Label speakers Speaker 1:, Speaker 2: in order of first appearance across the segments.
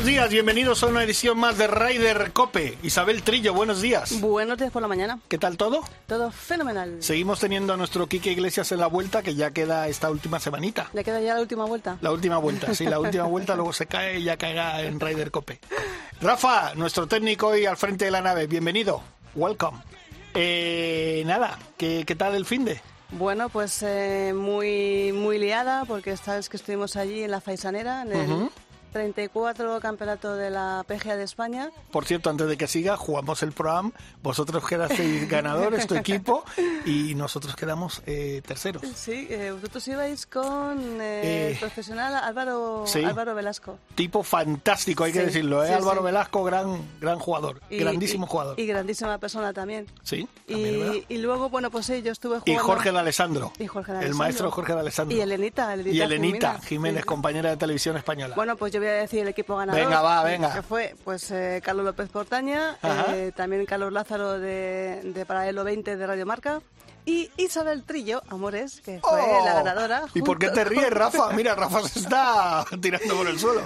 Speaker 1: Buenos días, bienvenidos a una edición más de Ryder Cope. Isabel Trillo, buenos días.
Speaker 2: Buenos días por la mañana.
Speaker 1: ¿Qué tal todo?
Speaker 2: Todo fenomenal.
Speaker 1: Seguimos teniendo a nuestro Quique Iglesias en la vuelta, que ya queda esta última semanita.
Speaker 2: ¿Le queda ya la última vuelta?
Speaker 1: La última vuelta, sí, la última vuelta, luego se cae y ya caerá en Ryder Cope. Rafa, nuestro técnico hoy al frente de la nave, bienvenido, welcome. Eh, nada, ¿qué, ¿qué tal el fin de?
Speaker 2: Bueno, pues eh, muy, muy liada, porque esta vez que estuvimos allí en la Faisanera, en el 34 campeonato de la PGA de España.
Speaker 1: Por cierto, antes de que siga, jugamos el Pro-Am, vosotros quedasteis ganadores, tu equipo, y nosotros quedamos eh, terceros.
Speaker 2: Sí, eh, vosotros ibais con eh,
Speaker 1: Eh,
Speaker 2: el profesional Álvaro,
Speaker 1: sí.
Speaker 2: Álvaro Velasco.
Speaker 1: Tipo fantástico, hay que decirlo, ¿eh?
Speaker 2: sí,
Speaker 1: Álvaro. Velasco, gran, gran jugador,
Speaker 2: Y-
Speaker 1: grandísimo
Speaker 2: y-
Speaker 1: jugador.
Speaker 2: Y grandísima persona también.
Speaker 1: sí.
Speaker 2: Y, y luego, bueno, pues sí, yo estuve
Speaker 1: Y
Speaker 2: jugando...
Speaker 1: Jorge de Alessandro.
Speaker 2: Y Jorge de
Speaker 1: El maestro Jorge de Alessandro.
Speaker 2: Y Elenita, Elenita
Speaker 1: Y Elenita
Speaker 2: Jiménez.
Speaker 1: Jiménez, compañera de televisión española.
Speaker 2: Bueno, pues yo voy a decir el equipo ganador.
Speaker 1: Venga, va, venga.
Speaker 2: Que fue pues eh, Carlos López Portaña, eh, también Carlos Lázaro de, de Paralelo 20 de Radio Marca y Isabel Trillo, Amores, que fue
Speaker 1: ¡Oh!
Speaker 2: la ganadora.
Speaker 1: ¿Y por qué te ríes, Rafa? Mira, Rafa se está tirando por el suelo.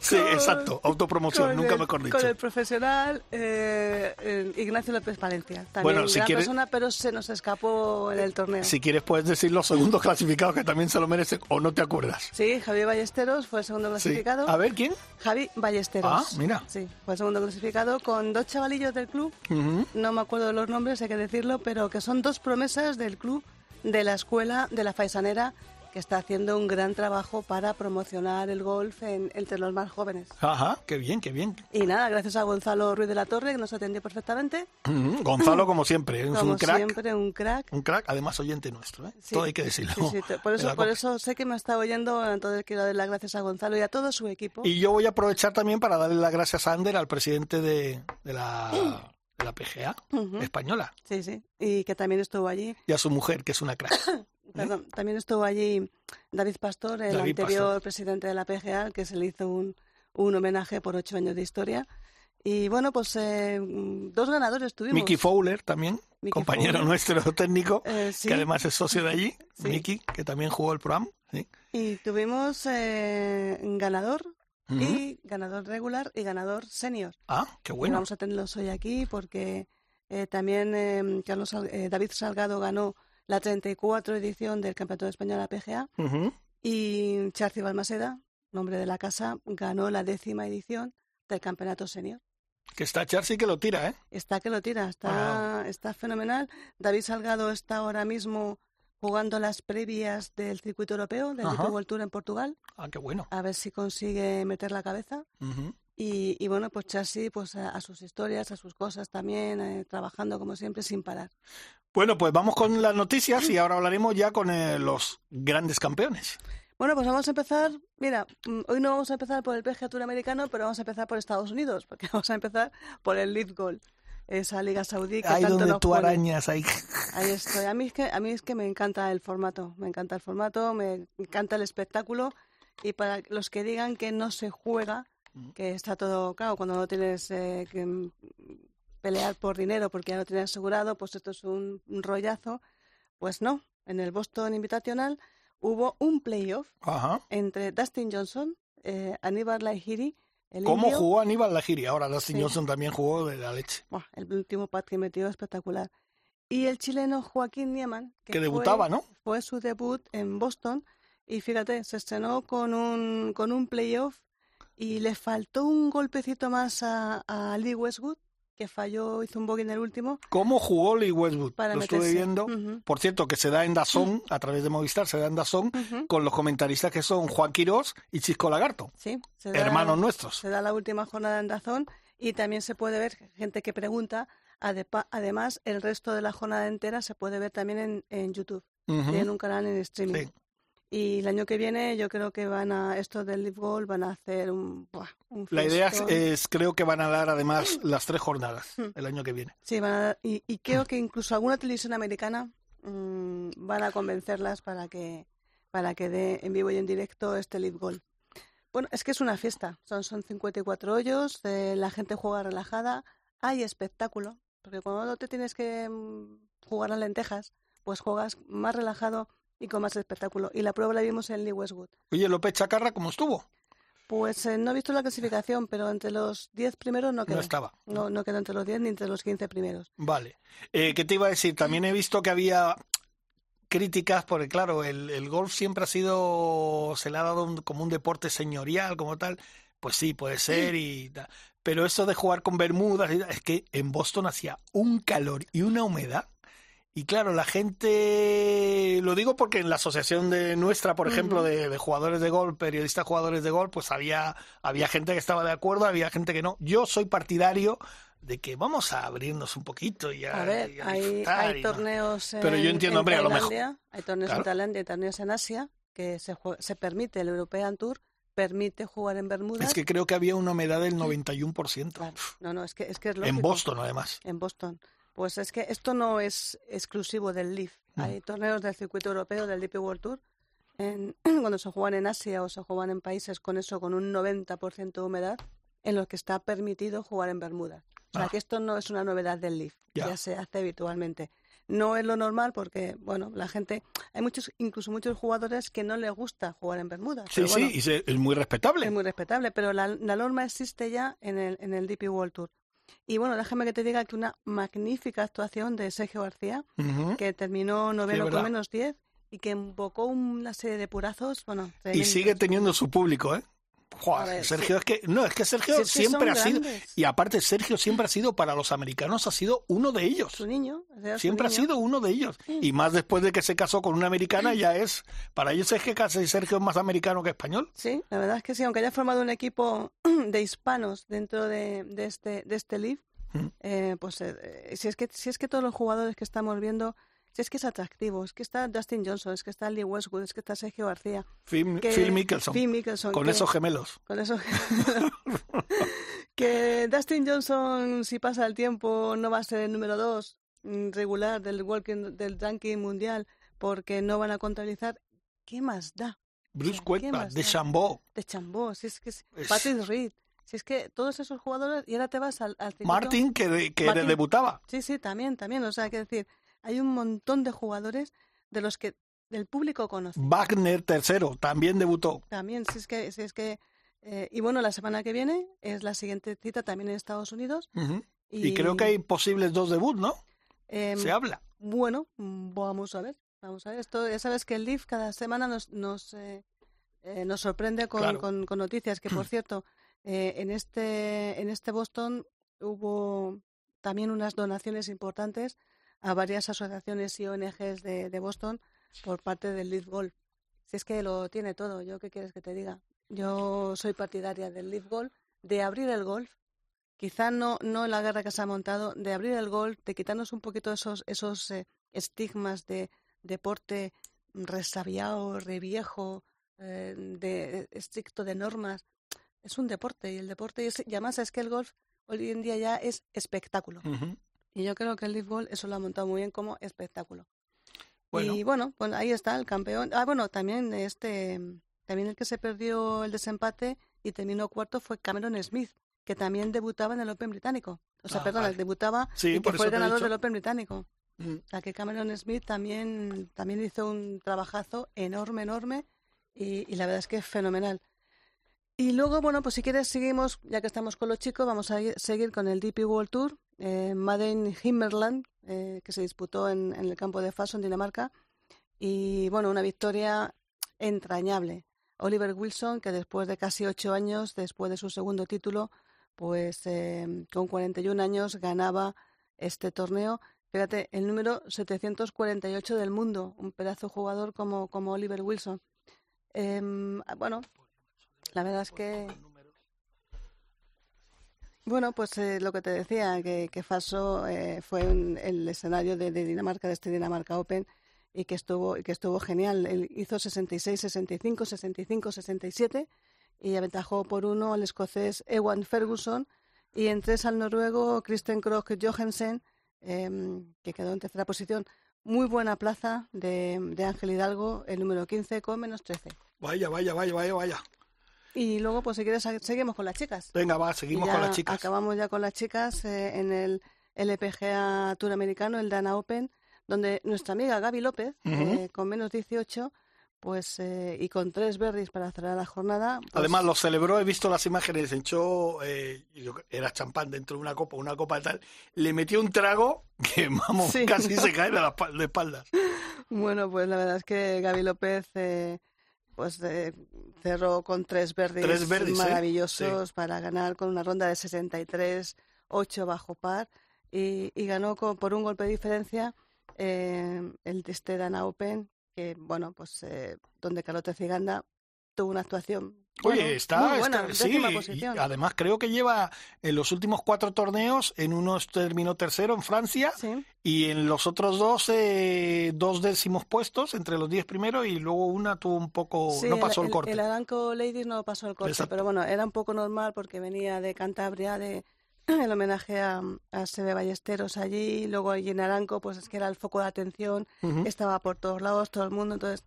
Speaker 1: Sí, exacto, autopromoción,
Speaker 2: con
Speaker 1: nunca
Speaker 2: el-
Speaker 1: mejor dicho.
Speaker 2: Con el profesional eh, Ignacio López Valencia. También
Speaker 1: Bueno, si
Speaker 2: gran
Speaker 1: quieres-
Speaker 2: persona, pero se nos escapó en el torneo.
Speaker 1: Si quieres puedes decir los segundos clasificados que también se lo merecen o no te acuerdas.
Speaker 2: Sí, Javi Ballesteros fue el segundo
Speaker 1: Sí.
Speaker 2: clasificado.
Speaker 1: A ver, ¿quién?
Speaker 2: Javi Ballesteros.
Speaker 1: Ah, mira.
Speaker 2: Sí, fue el segundo clasificado con dos chavalillos del club. No me acuerdo de los nombres, hay que decirlo, pero que son dos promesas del club de la escuela de la Faisanera que está haciendo un gran trabajo para promocionar el golf en- entre los más jóvenes.
Speaker 1: Ajá, qué bien, qué bien.
Speaker 2: Y nada, gracias a Gonzalo Ruiz de la Torre, que nos atendió perfectamente.
Speaker 1: Ujú. Gonzalo, como siempre, es
Speaker 2: Como
Speaker 1: un crack.
Speaker 2: siempre, un crack.
Speaker 1: Un crack, además oyente nuestro, ¿eh?
Speaker 2: Sí.
Speaker 1: Todo hay que decirlo.
Speaker 2: Sí, sí, por, eso, por eso sé que me está oyendo, entonces quiero dar las gracias a Gonzalo y a todo su equipo.
Speaker 1: Y yo voy a aprovechar también para darle las gracias a Ander, al presidente de, de la, la PGA
Speaker 2: Ujú.
Speaker 1: española,
Speaker 2: Sí, sí, y que también estuvo allí.
Speaker 1: y a su mujer, que es una crack.
Speaker 2: Perdón, también estuvo allí David Pastor, el
Speaker 1: David
Speaker 2: anterior
Speaker 1: Pastor.
Speaker 2: presidente de la PGA, que se le hizo un, un homenaje por ocho años de historia. Y bueno, pues eh, dos ganadores tuvimos.
Speaker 1: Mickey Fowler también,
Speaker 2: Mickey
Speaker 1: compañero
Speaker 2: Fowler.
Speaker 1: nuestro técnico,
Speaker 2: Eh, sí.
Speaker 1: que además es socio de allí,
Speaker 2: Sí.
Speaker 1: Mickey, que también jugó el programa. ¿sí?
Speaker 2: Y tuvimos eh, ganador y ganador regular y ganador senior.
Speaker 1: Ah, qué
Speaker 2: Y
Speaker 1: bueno.
Speaker 2: vamos a tenerlos hoy aquí porque eh, también eh, Carlos David Salgado ganó la 34 edición del Campeonato de España de la PGA
Speaker 1: Ujú.
Speaker 2: y Charci Balmaseda, nombre de la casa, ganó la décima edición del Campeonato Senior.
Speaker 1: Que está Charcy que lo tira, ¿eh?
Speaker 2: Está que lo tira, está, está fenomenal. David Salgado está ahora mismo jugando las previas del circuito europeo, del World Tour en Portugal,
Speaker 1: Ah, qué bueno.
Speaker 2: a ver si consigue meter la cabeza.
Speaker 1: Ujú.
Speaker 2: Y, y bueno, pues Chassi pues a, a sus historias, a sus cosas también, eh, trabajando como siempre sin parar.
Speaker 1: Bueno, pues vamos con las noticias y ahora hablaremos ya con eh, los grandes campeones.
Speaker 2: Bueno, pues vamos a empezar, mira, mm, hoy no vamos a empezar por el PGA Tour americano, pero vamos a empezar por Estados Unidos, porque vamos a empezar por el Lead Gold, esa liga saudí que
Speaker 1: Ahí
Speaker 2: tanto
Speaker 1: donde
Speaker 2: nos
Speaker 1: tú
Speaker 2: pone.
Speaker 1: arañas, ahí.
Speaker 2: Ahí estoy. A mí, es que, a mí es que me encanta el formato, me encanta el formato, me encanta el espectáculo y para los que digan que no se juega, que está todo, claro, cuando no tienes eh, que mm, pelear por dinero porque ya lo tienes asegurado, pues esto es un, un rollazo. Pues no, en el Boston Invitational hubo un playoff
Speaker 1: Ajá.
Speaker 2: entre Dustin Johnson, eh, Aníbal Lahiri, el
Speaker 1: ¿Cómo
Speaker 2: indio,
Speaker 1: jugó Aníbal Lajiri? Ahora Dustin
Speaker 2: Sí.
Speaker 1: Johnson también jugó de la leche.
Speaker 2: Buah, el último pat que metió espectacular. Y el chileno Joaquín Nieman, que,
Speaker 1: Que
Speaker 2: fue-
Speaker 1: debutaba, ¿no?
Speaker 2: Fue su debut en Boston y fíjate, se estrenó con un, con un playoff y le faltó un golpecito más a, a Lee Westwood, que falló, hizo un bogey en el último.
Speaker 1: ¿Cómo jugó Lee Westwood?
Speaker 2: Para
Speaker 1: Lo estuve viendo. Por cierto, que se da en Dazón, a través de Movistar, se da en Dazón, con los comentaristas que son Juan Quirós y Chisco Lagarto,
Speaker 2: Sí, se da-
Speaker 1: hermanos nuestros.
Speaker 2: Se da la última jornada en Dazón y también se puede ver gente que pregunta. Además, el resto de la jornada entera se puede ver también en, en YouTube. Tienen un canal en streaming.
Speaker 1: Sí.
Speaker 2: Y el año que viene yo creo que van a, esto del Live Gold van a hacer un, buah, un
Speaker 1: La idea es, creo que van a dar además las tres jornadas
Speaker 2: Hmm.
Speaker 1: el año que viene.
Speaker 2: Sí, van a dar- y, y creo que incluso alguna televisión americana mm, van a convencerlas para que para que dé en vivo y en directo este Live Gold. Bueno, es que es una fiesta. Son, son 54 hoyos, eh, la gente juega relajada, hay espectáculo, porque cuando no te tienes que mm, jugar a lentejas, pues juegas más relajado y con más espectáculo. Y la prueba la vimos en Lee Westwood.
Speaker 1: Oye, López Chacarra, ¿cómo estuvo?
Speaker 2: Pues eh, no he visto la clasificación, pero entre los 10 primeros no quedó.
Speaker 1: No estaba.
Speaker 2: No, no quedó entre los 10 ni entre los 15 primeros.
Speaker 1: Vale. Eh, ¿Qué te iba a decir? También he visto que había críticas, porque claro, el, el golf siempre ha sido, se le ha dado un- como un deporte señorial, como tal. Pues sí, puede ser y tal. Pero eso de jugar con bermudas, es que en Boston hacía un calor y una humedad. Y claro, la gente, lo digo porque en la asociación de nuestra, por ejemplo, de, de jugadores de golf, periodistas jugadores de golf, pues había, había gente que estaba de acuerdo, había gente que no. Yo soy partidario de que vamos a abrirnos un poquito y a,
Speaker 2: A ver,
Speaker 1: y a
Speaker 2: hay,
Speaker 1: disfrutar
Speaker 2: hay
Speaker 1: y no.
Speaker 2: torneos en,
Speaker 1: Pero yo entiendo,
Speaker 2: en
Speaker 1: hombre, a lo mejor-
Speaker 2: Tailandia, hay torneos
Speaker 1: Claro.
Speaker 2: en Tailandia y torneos en Asia que se, se permite, el European Tour permite jugar en Bermudas.
Speaker 1: Es que creo que había una humedad del 91%.
Speaker 2: Claro, no, no, es que es, que es
Speaker 1: En
Speaker 2: lógico.
Speaker 1: Boston, además.
Speaker 2: En Boston. Pues es que esto no es exclusivo del.
Speaker 1: Mm.
Speaker 2: Hay torneos del circuito europeo, del DP World Tour, en- cuando se juegan en Asia o se juegan en países con eso, con un 90% de humedad, en los que está permitido jugar en Bermudas. O sea
Speaker 1: Ah.
Speaker 2: que esto no es una novedad del LIV,
Speaker 1: Ya.
Speaker 2: ya. se hace habitualmente. No es lo normal porque, bueno, la gente, hay muchos, incluso muchos jugadores que no les gusta jugar en Bermudas.
Speaker 1: Sí,
Speaker 2: pero bueno,
Speaker 1: sí, y se- es muy respetable.
Speaker 2: es muy respetable, pero la, la norma existe ya en el, en el DP World Tour. Y bueno, déjame que te diga que una magnífica actuación de Sergio García, que terminó noveno con menos 10 y que invocó una serie de purazos, bueno,
Speaker 1: Y sigue teniendo su público, ¿eh? Joder,
Speaker 2: A ver,
Speaker 1: Sergio es que no, es que Sergio
Speaker 2: Si es que
Speaker 1: siempre ha sido
Speaker 2: grandes.
Speaker 1: y aparte Sergio siempre ha sido para los americanos ha sido uno de ellos.
Speaker 2: Su niño, o sea, su
Speaker 1: Siempre ha sido uno de ellos.
Speaker 2: Sí.
Speaker 1: Y más después de que se casó con una americana, ya es. Para ellos es que casi Sergio es más americano que español.
Speaker 2: Sí, la verdad es que sí, aunque haya formado un equipo de hispanos dentro de, de este de este League,
Speaker 1: Mm.
Speaker 2: eh, pues eh, si es que si es que todos los jugadores que estamos viendo, si es que es atractivo, es que está Dustin Johnson, es que está Lee Westwood, es que está Sergio García,
Speaker 1: Phil,
Speaker 2: que-
Speaker 1: Phil Mickelson.
Speaker 2: Phil Mickelson,
Speaker 1: con
Speaker 2: que-
Speaker 1: esos gemelos.
Speaker 2: Con eso. que Dustin Johnson, si pasa el tiempo, no va a ser el número dos mm, regular del, walking, del ranking mundial porque no van a contabilizar. ¿Qué más da?
Speaker 1: Bruce
Speaker 2: ¿qué
Speaker 1: Cuesta,
Speaker 2: más
Speaker 1: de? Chambó,
Speaker 2: De Chambó, si es que es
Speaker 1: Es-
Speaker 2: Patrick Reed, si es que todos esos jugadores, y ahora te vas al, al circuito-
Speaker 1: Martin, que, de- que
Speaker 2: Martin.
Speaker 1: debutaba.
Speaker 2: Sí, sí, también, también. O sea, hay que decir, hay un montón de jugadores de los que el público conoce.
Speaker 1: Wagner, tercero, también debutó.
Speaker 2: También, si es que, si es que eh, y bueno, la semana que viene es la siguiente cita también en Estados Unidos.
Speaker 1: Y, creo que hay posibles dos debuts, ¿no?
Speaker 2: em,
Speaker 1: Se habla.
Speaker 2: Bueno, mm, vamos a ver, vamos a ver. Esto, ya sabes que el LIF cada semana nos nos, eh, eh, nos sorprende con,
Speaker 1: Claro.
Speaker 2: con- con noticias. Que por cierto, eh, en este en este Boston hubo también unas donaciones importantes a varias asociaciones y ONGs de, Boston por parte del Leaf Golf. Si es que lo tiene todo, ¿yo qué quieres que te diga? Yo soy partidaria del Leaf Golf, de abrir el golf, quizá no, no la guerra que se ha montado, de abrir el golf, de quitarnos un poquito esos, esos eh, estigmas de deporte resabiado, reviejo, eh, de estricto de normas. Es un deporte y el deporte, es, y además es que el golf hoy en día ya es espectáculo. Y yo creo que el Leaf Golf eso lo ha montado muy bien como espectáculo.
Speaker 1: Bueno.
Speaker 2: Y bueno, pues ahí está el campeón. Ah, bueno, también este también el que se perdió el desempate y terminó cuarto fue Cameron Smith, que también debutaba en el Open británico. O sea,
Speaker 1: Ah,
Speaker 2: perdón,
Speaker 1: vale.
Speaker 2: debutaba
Speaker 1: Sí,
Speaker 2: y que fue el ganador del Open británico.
Speaker 1: Mm.
Speaker 2: O sea, que Cameron Smith también, también hizo un trabajazo enorme, enorme y, y la verdad es que es fenomenal. Y luego, bueno, pues si quieres seguimos, ya que estamos con los chicos, vamos a ir- seguir con el DP World Tour, eh, Made in Himmerland, eh, que se disputó en, en el campo de Faso, en Dinamarca. Y bueno, una victoria entrañable. Oliver Wilson, que después de casi ocho años, después de su segundo título, pues eh, con 41 años ganaba este torneo. Fíjate, el número 748 del mundo, un pedazo jugador como, como Oliver Wilson. Em, bueno, la verdad es que bueno, pues eh, lo que te decía, que, que Faso eh, fue un- el escenario de, de Dinamarca, de este Dinamarca Open, y que estuvo, que estuvo genial. Él hizo 66, 65, 65, 67 y aventajó por uno al escocés Ewan Ferguson y en tres al noruego Kristen Krog Johansen, em, que quedó en tercera posición. Muy buena plaza de, de Ángel Hidalgo, el número 15 con menos 13.
Speaker 1: Vaya, vaya, vaya, vaya, vaya.
Speaker 2: Y luego, pues si quieres, seguimos con las chicas.
Speaker 1: Venga, va, seguimos con las chicas.
Speaker 2: Acabamos ya con las chicas eh, en el LPGA Tour Americano, el Dana Open, donde nuestra amiga Gaby López, eh, con menos 18, pues eh, y con tres berries para cerrar la jornada. Pues
Speaker 1: Además lo celebró, he visto las imágenes, echó, eh, era champán dentro de una copa, una copa tal, le metió un trago que vamos, casi se cae de la de espaldas.
Speaker 2: Bueno, pues la verdad es que Gaby López eh, pues cerró con tres berries, maravillosos para ganar con una ronda de 63, 8 bajo par y, y ganó con, por un golpe de diferencia el este Dana Open que, bueno, pues eh, donde Carlota Ciganda tuvo una actuación
Speaker 1: Oye, está, sí, además creo que lleva en los últimos cuatro torneos, en unos terminó tercero en Francia y en los otros dos, eh, dos décimos puestos entre los diez primeros y luego una tuvo un poco, no pasó el, corte.
Speaker 2: El Aranco Ladies no pasó el corte, pero bueno, era un poco normal porque venía de Cantabria, de el homenaje a, a Sebe Ballesteros allí, luego allí en Aranco, pues es que era el foco de atención, estaba por todos lados, todo el mundo, entonces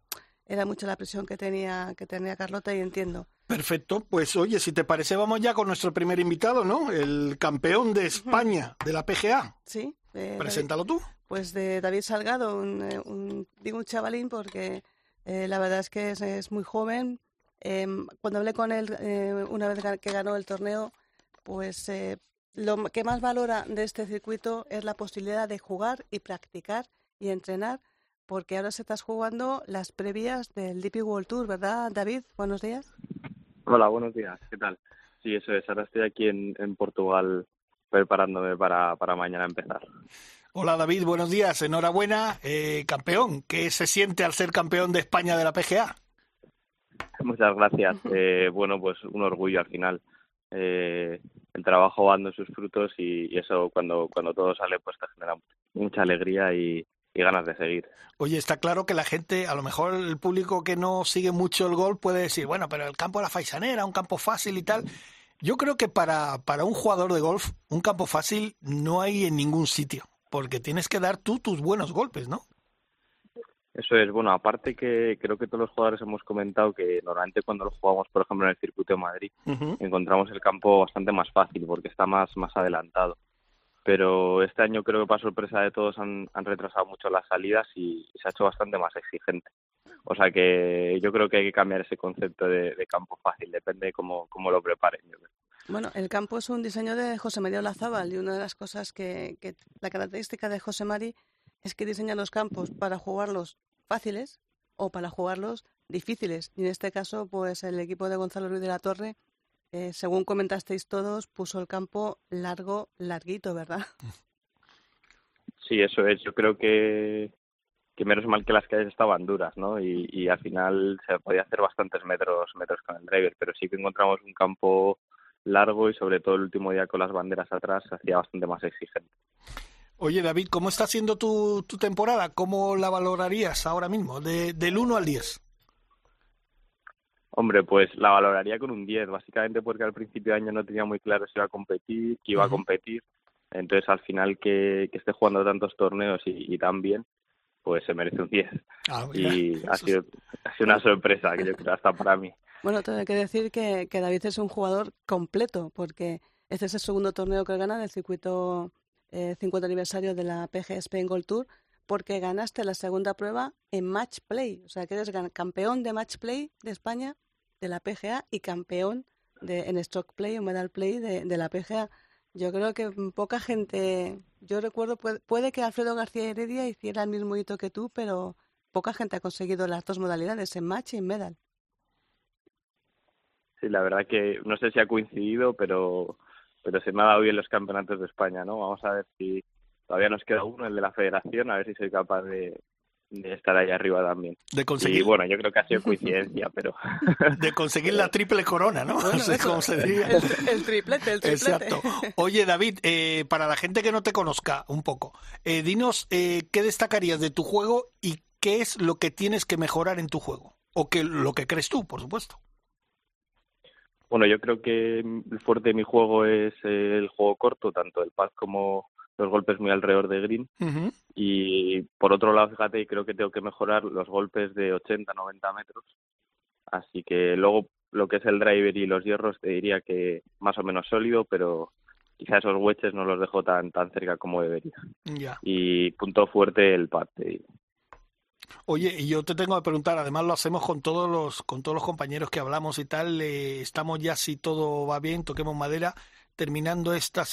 Speaker 2: era mucha la presión que tenía, que tenía Carlota y entiendo.
Speaker 1: Perfecto, pues oye, si te parece, vamos ya con nuestro primer invitado, ¿no? El campeón de España de la PGA.
Speaker 2: Sí.
Speaker 1: Preséntalo tú.
Speaker 2: Pues de David Salgado, un, eh, digo un chavalín porque eh, la verdad es que es, muy joven. Em, cuando hablé con él eh, una vez que ganó el torneo, pues lo que más valora de este circuito es la posibilidad de jugar y practicar y entrenar, porque ahora se estás jugando las previas del DP World Tour, ¿verdad, David? Buenos días.
Speaker 3: Hola, buenos días. ¿Qué tal? Sí, eso es. Ahora estoy aquí en, Portugal preparándome para, para mañana empezar.
Speaker 1: Hola David, buenos días. Enhorabuena, eh, campeón. ¿Qué se siente al ser campeón de España de la PGA?
Speaker 3: Muchas gracias. Eh, bueno, pues un orgullo al final eh, el trabajo va dando sus frutos y, eso cuando, cuando todo sale pues te genera mucha alegría y, ganas de seguir.
Speaker 1: Oye, está claro que la gente, a lo mejor el público que no sigue mucho el golf puede decir, bueno, pero el campo de la faisanera, un campo fácil y tal. Yo creo que para, para un jugador de golf, un campo fácil no hay en ningún sitio, porque tienes que dar tú tus buenos golpes, ¿no?
Speaker 3: Eso es, bueno, aparte que creo que todos los jugadores hemos comentado que normalmente cuando lo jugamos, por ejemplo, en el circuito de Madrid, encontramos el campo bastante más fácil porque está más, más adelantado. Pero este año creo que para sorpresa de todos han, han retrasado mucho las salidas y se ha hecho bastante más exigente. O sea que yo creo que hay que cambiar ese concepto de, campo fácil, depende de cómo, cómo lo preparen.
Speaker 2: Bueno, el campo es un diseño de José María Olazábal y una de las cosas que, que la característica de José Mari es que diseña los campos para jugarlos fáciles o para jugarlos difíciles. Y en este caso, pues el equipo de Gonzalo Ruiz de la Torre, eh, según comentasteis todos, puso el campo largo, larguito, ¿verdad?
Speaker 3: Sí, eso es. Yo creo que, que menos mal que las calles estaban duras, ¿no? Y, y al final se podía hacer bastantes metros, metros con el driver, pero sí que encontramos un campo largo y sobre todo el último día con las banderas atrás se hacía bastante más exigente.
Speaker 1: Oye, David, ¿cómo está siendo tu, tu temporada? ¿Cómo la valorarías ahora mismo, de, del 1 al 10?
Speaker 3: Hombre, pues la valoraría con un 10, básicamente porque al principio de año no tenía muy claro si iba a competir, que iba a competir. Entonces, al final que, que esté jugando tantos torneos y, tan bien, pues se merece un 10. Ah, y ha sido, ha sido una sorpresa que yo creo hasta para mí.
Speaker 2: Bueno, tengo que decir que, que David es un jugador completo, porque este es el segundo torneo que gana del circuito eh, 50 aniversario de la PG Spain Gold Tour, porque ganaste la segunda prueba en Match Play. O sea, que eres campeón de Match Play de España, de la PGA, y campeón de, en Stock Play o Medal Play de, la PGA. Yo creo que poca gente, yo recuerdo, puede, que Alfredo García Heredia hiciera el mismo hito que tú, pero poca gente ha conseguido las dos modalidades, en match y en medal.
Speaker 3: Sí, la verdad que no sé si ha coincidido, pero pero se me ha dado bien los campeonatos de España, ¿no? Vamos a ver si todavía nos queda uno, el de la federación, a ver si soy capaz de, estar ahí arriba también.
Speaker 1: De conseguir...
Speaker 3: Y bueno, yo creo que ha sido coincidencia, pero...
Speaker 1: de conseguir la triple corona, ¿no? no sé cómo se diría.
Speaker 2: El, triplete, el triplete.
Speaker 1: Exacto. Oye, David, eh, para la gente que no te conozca un poco, eh, dinos eh, qué destacarías de tu juego y ¿qué es lo que tienes que mejorar en tu juego? O que lo que crees tú, por supuesto.
Speaker 3: Bueno, yo creo que el fuerte de mi juego es el juego corto, tanto el pad como los golpes muy alrededor de green. Y por otro lado, fíjate, creo que tengo que mejorar los golpes de 80, 90 metros. Así que luego lo que es el driver y los hierros te diría que más o menos sólido, pero quizá esos wedges no los dejo tan tan cerca como debería. Y punto fuerte el pad,
Speaker 1: Oye, y yo te tengo que preguntar, además lo hacemos con todos los con todos los compañeros que hablamos y tal, eh, estamos ya si todo va bien, toquemos madera, terminando esta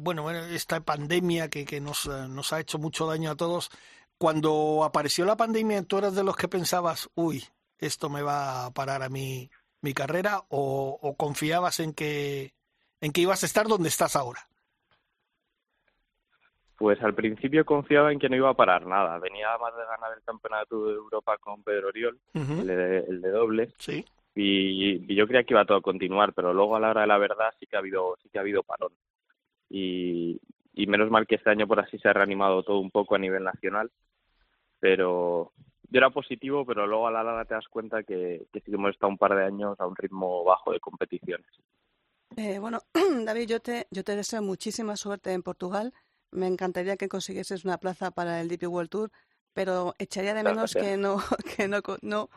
Speaker 1: bueno, esta pandemia que, que nos, eh, nos ha hecho mucho daño a todos. Cuando apareció la pandemia, ¿tú eras de los que pensabas, uy, esto me va a parar a mí mi carrera o, o confiabas en que, en que ibas a estar donde estás ahora?
Speaker 3: Pues al principio confiaba en que no iba a parar nada. Venía más de ganar el campeonato de Europa con Pedro Oriol, el, de, el, de, doble.
Speaker 1: Sí.
Speaker 3: Y, yo creía que iba todo a continuar, pero luego a la hora de la verdad sí que ha habido, sí que ha habido parón. Y, y menos mal que este año por así se ha reanimado todo un poco a nivel nacional. Pero yo era positivo, pero luego a la larga te das cuenta que, que sí que hemos estado un par de años a un ritmo bajo de competiciones.
Speaker 2: Eh, bueno, David, yo te, yo te deseo muchísima suerte en Portugal me encantaría que consiguieses una plaza para el DP World Tour, pero echaría de menos que no que no, no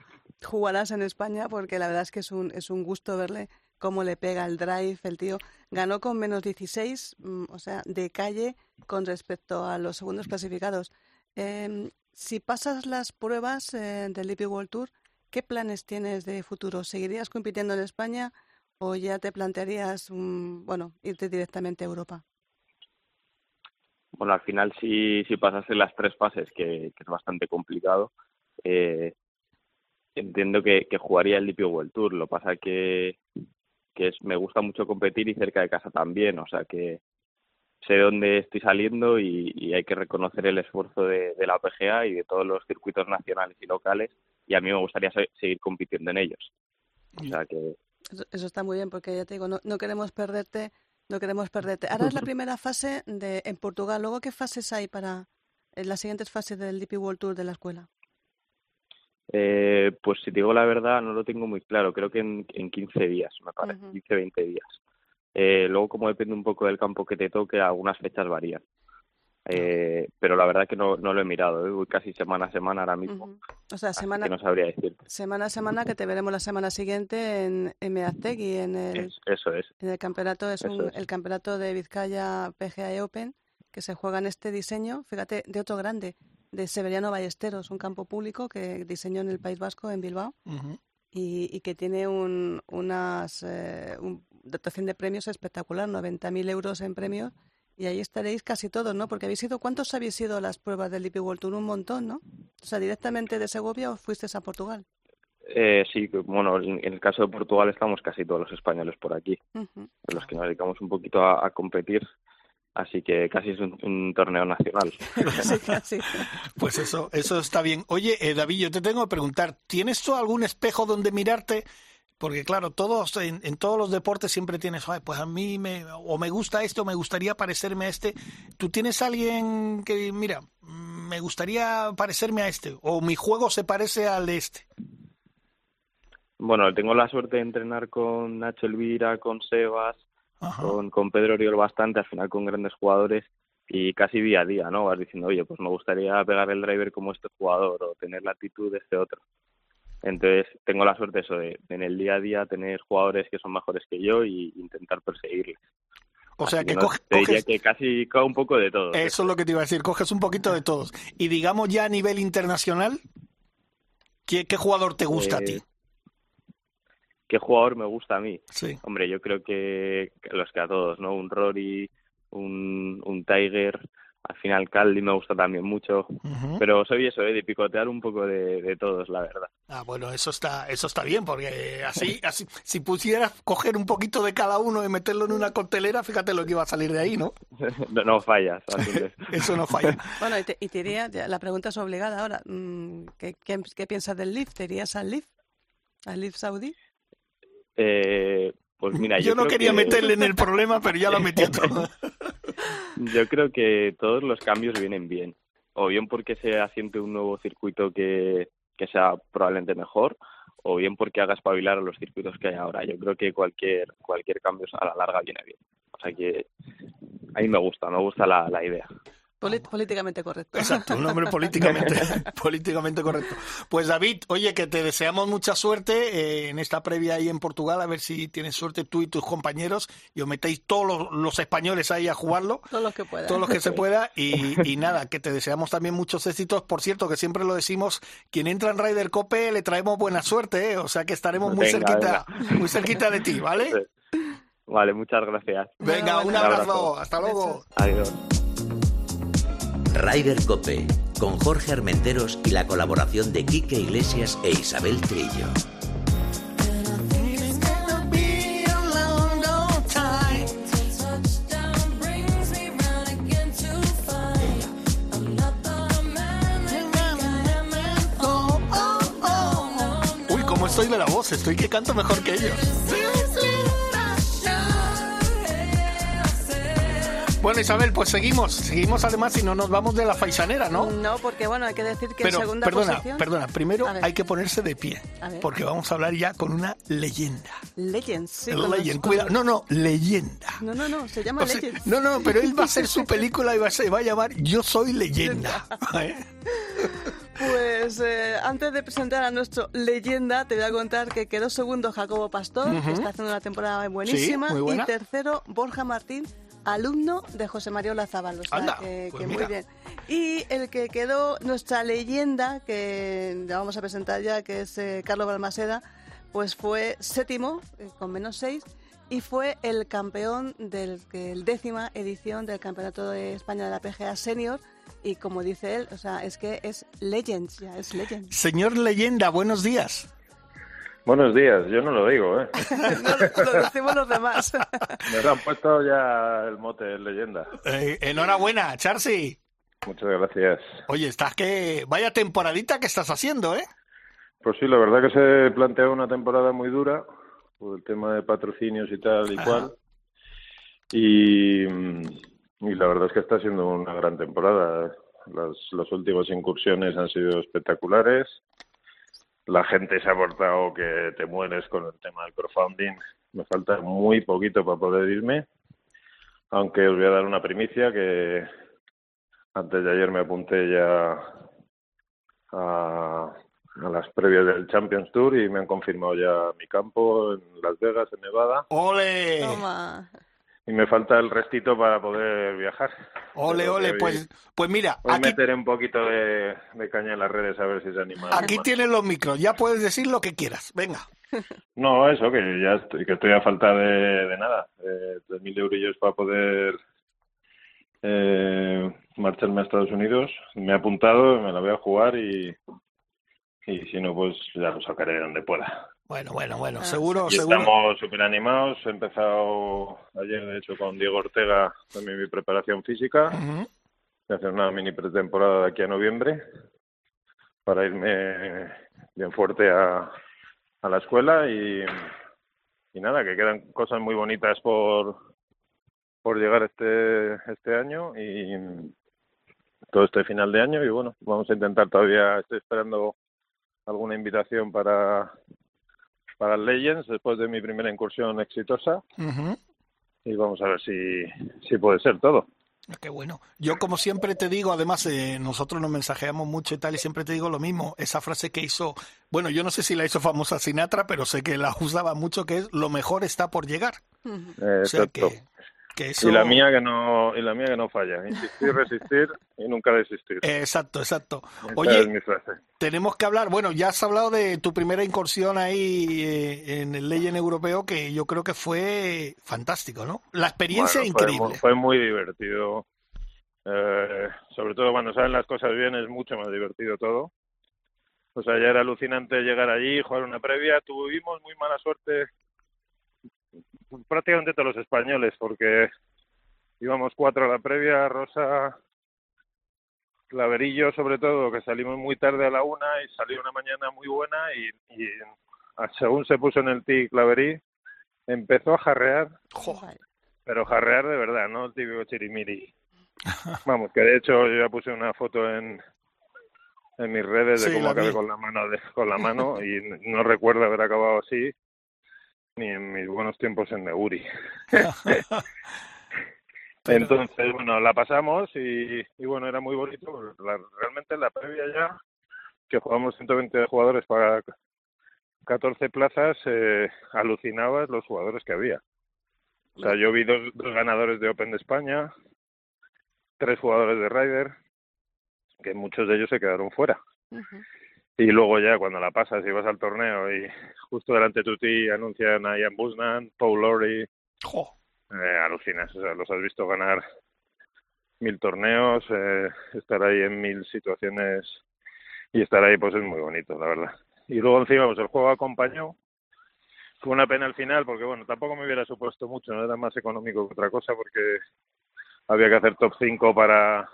Speaker 2: jugarás en España porque la verdad es que es un es un gusto verle cómo le pega el drive el tío. Ganó con menos 16 mm, o sea de calle con respecto a los segundos clasificados. Eh, si pasas las pruebas eh, del DP World Tour qué planes tienes de futuro seguirías compitiendo en España o ya te plantearías bueno irte directamente a Europa
Speaker 3: bueno, al final si, si pasase las tres fases, que, es bastante complicado, eh, entiendo que, que, jugaría el DP World Tour. Lo pasa que, que es, me gusta mucho competir y cerca de casa también, o sea que sé dónde estoy saliendo y, hay que reconocer el esfuerzo de, la PGA y de todos los circuitos nacionales y locales y a mí me gustaría seguir compitiendo en ellos. O sea que...
Speaker 2: Eso, está muy bien porque ya te digo, no, no queremos perderte no queremos perderte. Ahora es la primera fase de, en Portugal. Luego, ¿qué fases hay para en las siguientes fases del DP World Tour de la escuela?
Speaker 3: Eh, pues si te digo la verdad, no lo tengo muy claro. Creo que en, en 15 días, me parece, 15, 20 días. Eh, luego, como depende un poco del campo que te toque, algunas fechas varían. Eh, pero la verdad que no, no lo he mirado, ¿eh? voy casi semana a semana ahora mismo.
Speaker 2: O sea, semana,
Speaker 3: no sabría decirte.
Speaker 2: Semana a semana que te veremos la semana siguiente en, en y en el,
Speaker 3: eso es.
Speaker 2: En el campeonato, es, un, el campeonato de Vizcaya PGA Open que se juega en este diseño, fíjate, de otro grande, de Severiano Ballesteros, un campo público que diseñó en el País Vasco, en Bilbao, y, y, que tiene un, unas eh, un dotación de premios espectacular, 90.000 euros en premios y ahí estaréis casi todos, ¿no? Porque habéis ido, ¿cuántos habéis ido las pruebas del DP World Tour? Un montón, ¿no? O sea, directamente de Segovia o fuiste a Portugal.
Speaker 3: Eh, sí, bueno, en el caso de Portugal estamos casi todos los españoles por aquí, los que nos dedicamos un poquito a, competir, así que casi es un, torneo nacional.
Speaker 1: Pues eso, eso está bien. Oye, eh, David, yo te tengo que preguntar, ¿tienes tú algún espejo donde mirarte? Porque claro, todos en, todos los deportes siempre tienes, pues a mí me, o me gusta esto, o me gustaría parecerme a este. ¿Tú tienes alguien que, mira, me gustaría parecerme a este, o mi juego se parece al de este?
Speaker 3: Bueno, tengo la suerte de entrenar con Nacho Elvira, con Sebas, con, con Pedro Oriol bastante, al final con grandes jugadores y casi día a día, ¿no? Vas diciendo, oye, pues me gustaría pegar el driver como este jugador o tener la actitud de este otro. Entonces tengo la suerte eso de, en el día a día tener jugadores que son mejores que yo y intentar perseguirles.
Speaker 1: O sea que,
Speaker 3: te diría que casi un poco de todo.
Speaker 1: Eso es lo que te iba a decir, coges un poquito de todos. Y digamos ya a nivel internacional, ¿qué, jugador te gusta a ti?
Speaker 3: ¿Qué jugador me gusta a mí?
Speaker 1: Sí.
Speaker 3: Hombre, yo creo que los que a todos, ¿no? Un Rory, un, un Tiger, al final Caldi me gusta también mucho, pero soy eso, ¿eh? de picotear un poco de, todos, la verdad.
Speaker 1: Ah, bueno, eso está, eso está bien, porque así, así, si pusieras coger un poquito de cada uno y meterlo en una coctelera, fíjate lo que iba a salir de ahí, ¿no?
Speaker 3: no, fallas.
Speaker 1: eso no falla.
Speaker 2: bueno, y te, y diría, la pregunta es obligada ahora, mm, ¿qué, qué, piensas del Leaf? ¿Te irías al Leaf? ¿Al Leaf Saudí?
Speaker 3: Eh, pues mira, yo,
Speaker 1: yo no quería meterle en el problema, pero ya lo metí todo.
Speaker 3: Yo creo que todos los cambios vienen bien. o bien porque se asiente un nuevo circuito que, que sea probablemente mejor, o bien porque haga espabilar a los circuitos que hay ahora. Yo creo que cualquier cualquier cambio a la larga viene bien. O sea que a mí me gusta, me gusta la, la idea
Speaker 2: políticamente correcto.
Speaker 1: Exacto, un hombre políticamente, políticamente correcto. Pues David, oye, que te deseamos mucha suerte eh, en esta previa ahí en Portugal, a ver si tienes suerte tú y tus compañeros y os metéis todos los, españoles ahí a jugarlo.
Speaker 2: Todos los que puedan.
Speaker 1: Todos los que se pueda. Y, nada, que te deseamos también muchos éxitos. Por cierto, que siempre lo decimos, quien entra en Ryder Cope le traemos buena suerte, ¿eh? o sea que estaremos muy cerquita, muy cerquita de ti, ¿vale?
Speaker 3: Vale, muchas gracias.
Speaker 1: Venga, un abrazo. Hasta luego.
Speaker 3: Adiós.
Speaker 4: Rider Cope, con Jorge Armenteros y la colaboración de Quique Iglesias e Isabel Trillo.
Speaker 1: Uy, cómo estoy de la voz, estoy que canto mejor que ellos. Bueno, Isabel, pues seguimos, seguimos además y no nos vamos de la faisanera, ¿no?
Speaker 2: No, porque bueno, hay que decir que
Speaker 1: Pero,
Speaker 2: en segunda
Speaker 1: perdona,
Speaker 2: posición...
Speaker 1: Perdona, primero hay que ponerse de pie, porque vamos a hablar ya con una leyenda.
Speaker 2: Legend, sí.
Speaker 1: Legend, cuidado, no, no, leyenda.
Speaker 2: No, no, no, se llama Legend.
Speaker 1: No, no, pero él va a hacer su película y va a, se va a llamar Yo soy leyenda.
Speaker 2: Pues eh, antes de presentar a nuestro leyenda, te voy a contar que quedó segundo Jacobo Pastor, que está haciendo una temporada buenísima, y tercero Borja Martín, alumno de José María Olazábal. O sea, que,
Speaker 1: pues
Speaker 2: muy bien. Y el que quedó nuestra leyenda, que ya vamos a presentar ya, que es eh, Carlos Balmaseda, pues fue séptimo, eh, con menos seis, y fue el campeón del el décima edición del Campeonato de España de la PGA Senior. Y como dice él, o sea, es que es Legends, ya es Legends.
Speaker 1: Señor Leyenda, buenos días.
Speaker 5: Buenos días, yo no lo digo, ¿eh?
Speaker 2: lo, decimos los demás.
Speaker 5: Me han puesto ya el mote de leyenda.
Speaker 1: Eh, enhorabuena, Charcy.
Speaker 5: Muchas gracias.
Speaker 1: Oye, estás que... Vaya temporadita que estás haciendo, ¿eh?
Speaker 5: Pues sí, la verdad que se planteó una temporada muy dura por el tema de patrocinios y tal y cual. Y, y la verdad es que está siendo una gran temporada. Las, las últimas incursiones han sido espectaculares la gente se ha portado que te mueres con el tema del crowdfunding. Me falta muy poquito para poder irme, aunque os voy a dar una primicia que antes de ayer me apunté ya a, las previas del Champions Tour y me han confirmado ya mi campo en Las Vegas, en Nevada.
Speaker 1: ¡Ole!
Speaker 5: Y me falta el restito para poder viajar.
Speaker 1: Ole, ole, pues, pues mira.
Speaker 5: Voy aquí... a meter un poquito de, caña en las redes a ver si se anima.
Speaker 1: Aquí tienes los micros, ya puedes decir lo que quieras, venga.
Speaker 5: No, eso, que ya estoy, que estoy a falta de, nada, de 3.000 eurillos para poder eh, marcharme a Estados Unidos. Me he apuntado, me la voy a jugar y, y si no, pues ya lo sacaré de donde pueda.
Speaker 1: Bueno, bueno, bueno, ah, seguro,
Speaker 5: seguro. Estamos súper animados. He empezado ayer, de hecho, con Diego Ortega, también mi preparación física. Voy a hacer una mini pretemporada de aquí a noviembre para irme bien fuerte a, a la escuela y, y nada, que quedan cosas muy bonitas por, por llegar este, este año y todo este final de año y bueno, vamos a intentar todavía, estoy esperando alguna invitación para para Legends después de mi primera incursión exitosa. Y vamos a ver si, si puede ser todo.
Speaker 1: Qué bueno. Yo, como siempre te digo, además, eh, nosotros nos mensajeamos mucho y tal, y siempre te digo lo mismo. Esa frase que hizo, bueno, yo no sé si la hizo famosa Sinatra, pero sé que la usaba mucho, que es lo mejor está por llegar.
Speaker 5: o sea que, y la mía que no y la mía que no falla, insistir, resistir y nunca desistir.
Speaker 1: Exacto, exacto. Oye, tenemos que hablar, bueno, ya has hablado de tu primera incursión ahí eh, en el Legend Europeo que yo creo que fue fantástico, ¿no? La experiencia increíble.
Speaker 5: Fue, muy divertido. Eh, sobre todo cuando salen las cosas bien es mucho más divertido todo. O sea, ya era alucinante llegar allí, jugar una previa. Tuvimos muy mala suerte prácticamente todos los españoles, porque íbamos cuatro a la previa, Rosa, Claverillo sobre todo, que salimos muy tarde a la una y salió una mañana muy buena y, según se puso en el tee Claverí, empezó a jarrear, pero jarrear de verdad, no el típico chirimiri. Vamos, que de hecho yo ya puse una foto en, en mis redes de cómo acabé con la mano con la mano y no recuerdo haber acabado así ni en mis buenos tiempos en Neguri. Entonces, bueno, la pasamos y, y, bueno, era muy bonito. realmente la previa ya, que jugamos 120 jugadores para 14 plazas, eh, alucinabas los jugadores que había. O sea, yo vi dos, dos ganadores de Open de España, tres jugadores de Ryder, que muchos de ellos se quedaron fuera. Y luego ya cuando la pasas y vas al torneo y justo delante de ti anuncian a Ian Busnan, Paul Lowry, eh, alucinas, o sea, los has visto ganar mil torneos, eh, estar ahí en mil situaciones y estar ahí pues es muy bonito, la verdad. Y luego encima pues el juego acompañó, fue una pena al final porque bueno, tampoco me hubiera supuesto mucho, no era más económico que otra cosa porque había que hacer top 5 para